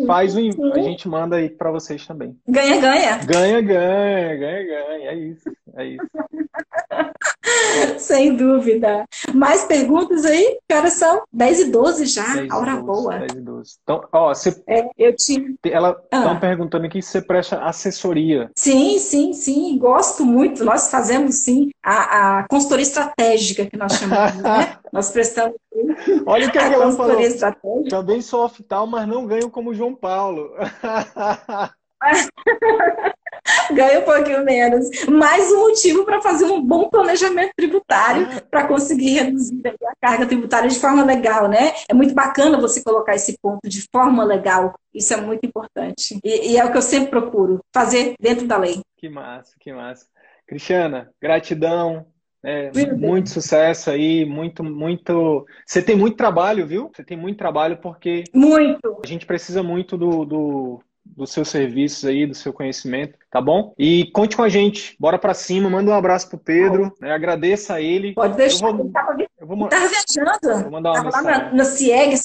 [SPEAKER 1] Faz o sim. a gente manda aí para vocês também.
[SPEAKER 2] Ganha, ganha.
[SPEAKER 1] Ganha, ganha, ganha, ganha. É isso, é isso.
[SPEAKER 2] Sem dúvida. Mais perguntas aí? Que horas são? 10 e 12 já, 10 a hora 12, boa. 10
[SPEAKER 1] e 12. Então, ó, você...
[SPEAKER 2] É, eu te...
[SPEAKER 1] Ela estão ah. perguntando aqui se você presta assessoria.
[SPEAKER 2] Sim, sim, sim. Gosto muito. Nós fazemos, sim, a, a consultoria estratégica que nós chamamos, né? nós prestamos
[SPEAKER 1] Olha o que a ela falou. Também sou oftal, mas não ganho como João Paulo.
[SPEAKER 2] Ganha um pouquinho menos. Mais um motivo para fazer um bom planejamento tributário para conseguir reduzir a carga tributária de forma legal, né? É muito bacana você colocar esse ponto de forma legal. Isso é muito importante. E, e é o que eu sempre procuro, fazer dentro da lei.
[SPEAKER 1] Que massa, que massa. Cristiana, gratidão. É, muito sucesso aí, muito, muito. Você tem muito trabalho, viu? Você tem muito trabalho porque.
[SPEAKER 2] Muito!
[SPEAKER 1] A gente precisa muito do, do, dos seus serviços aí, do seu conhecimento, tá bom? E conte com a gente, bora para cima, manda um abraço pro Pedro, né? agradeça a ele.
[SPEAKER 2] Pode deixar, eu vou, ele tava, eu vou, tava viajando, vou mandar uma tava mensagem. lá na, na CIEG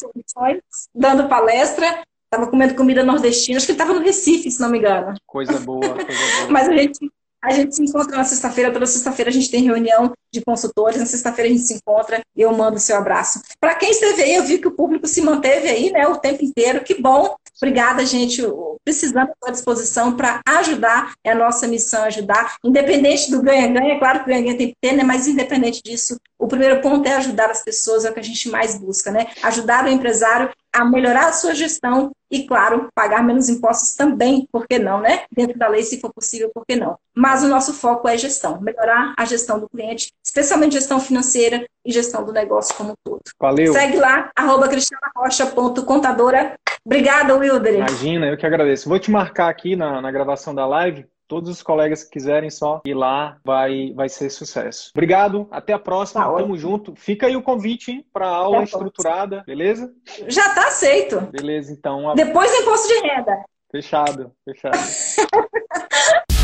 [SPEAKER 2] dando palestra, tava comendo comida nordestina, acho que ele tava no Recife, se não me engano.
[SPEAKER 1] Coisa boa, coisa boa.
[SPEAKER 2] Mas a gente a gente se encontra na sexta-feira, toda sexta-feira a gente tem reunião de consultores, na sexta-feira a gente se encontra e eu mando o seu abraço. Para quem esteve aí, eu vi que o público se manteve aí, né, o tempo inteiro, que bom. Obrigada, gente. Precisamos à disposição para ajudar, é a nossa missão ajudar, independente do ganha-ganha, é claro que o ganha-ganha tem que ter, né, mas independente disso, o primeiro ponto é ajudar as pessoas, é o que a gente mais busca, né? Ajudar o empresário a melhorar a sua gestão e, claro, pagar menos impostos também, por que não, né? Dentro da lei, se for possível, por que não? Mas o nosso foco é gestão, melhorar a gestão do cliente, especialmente gestão financeira e gestão do negócio como um todo.
[SPEAKER 1] Valeu.
[SPEAKER 2] Segue lá, arroba cristianarocha.contadora. Obrigada, Wilder.
[SPEAKER 1] Imagina, eu que agradeço. Vou te marcar aqui na, na gravação da live todos os colegas que quiserem só ir lá, vai, vai ser sucesso. Obrigado, até a próxima, tá tamo junto. Fica aí o convite para a aula estruturada, beleza?
[SPEAKER 2] Já tá aceito.
[SPEAKER 1] Beleza, então.
[SPEAKER 2] Depois do imposto de renda.
[SPEAKER 1] Fechado, fechado.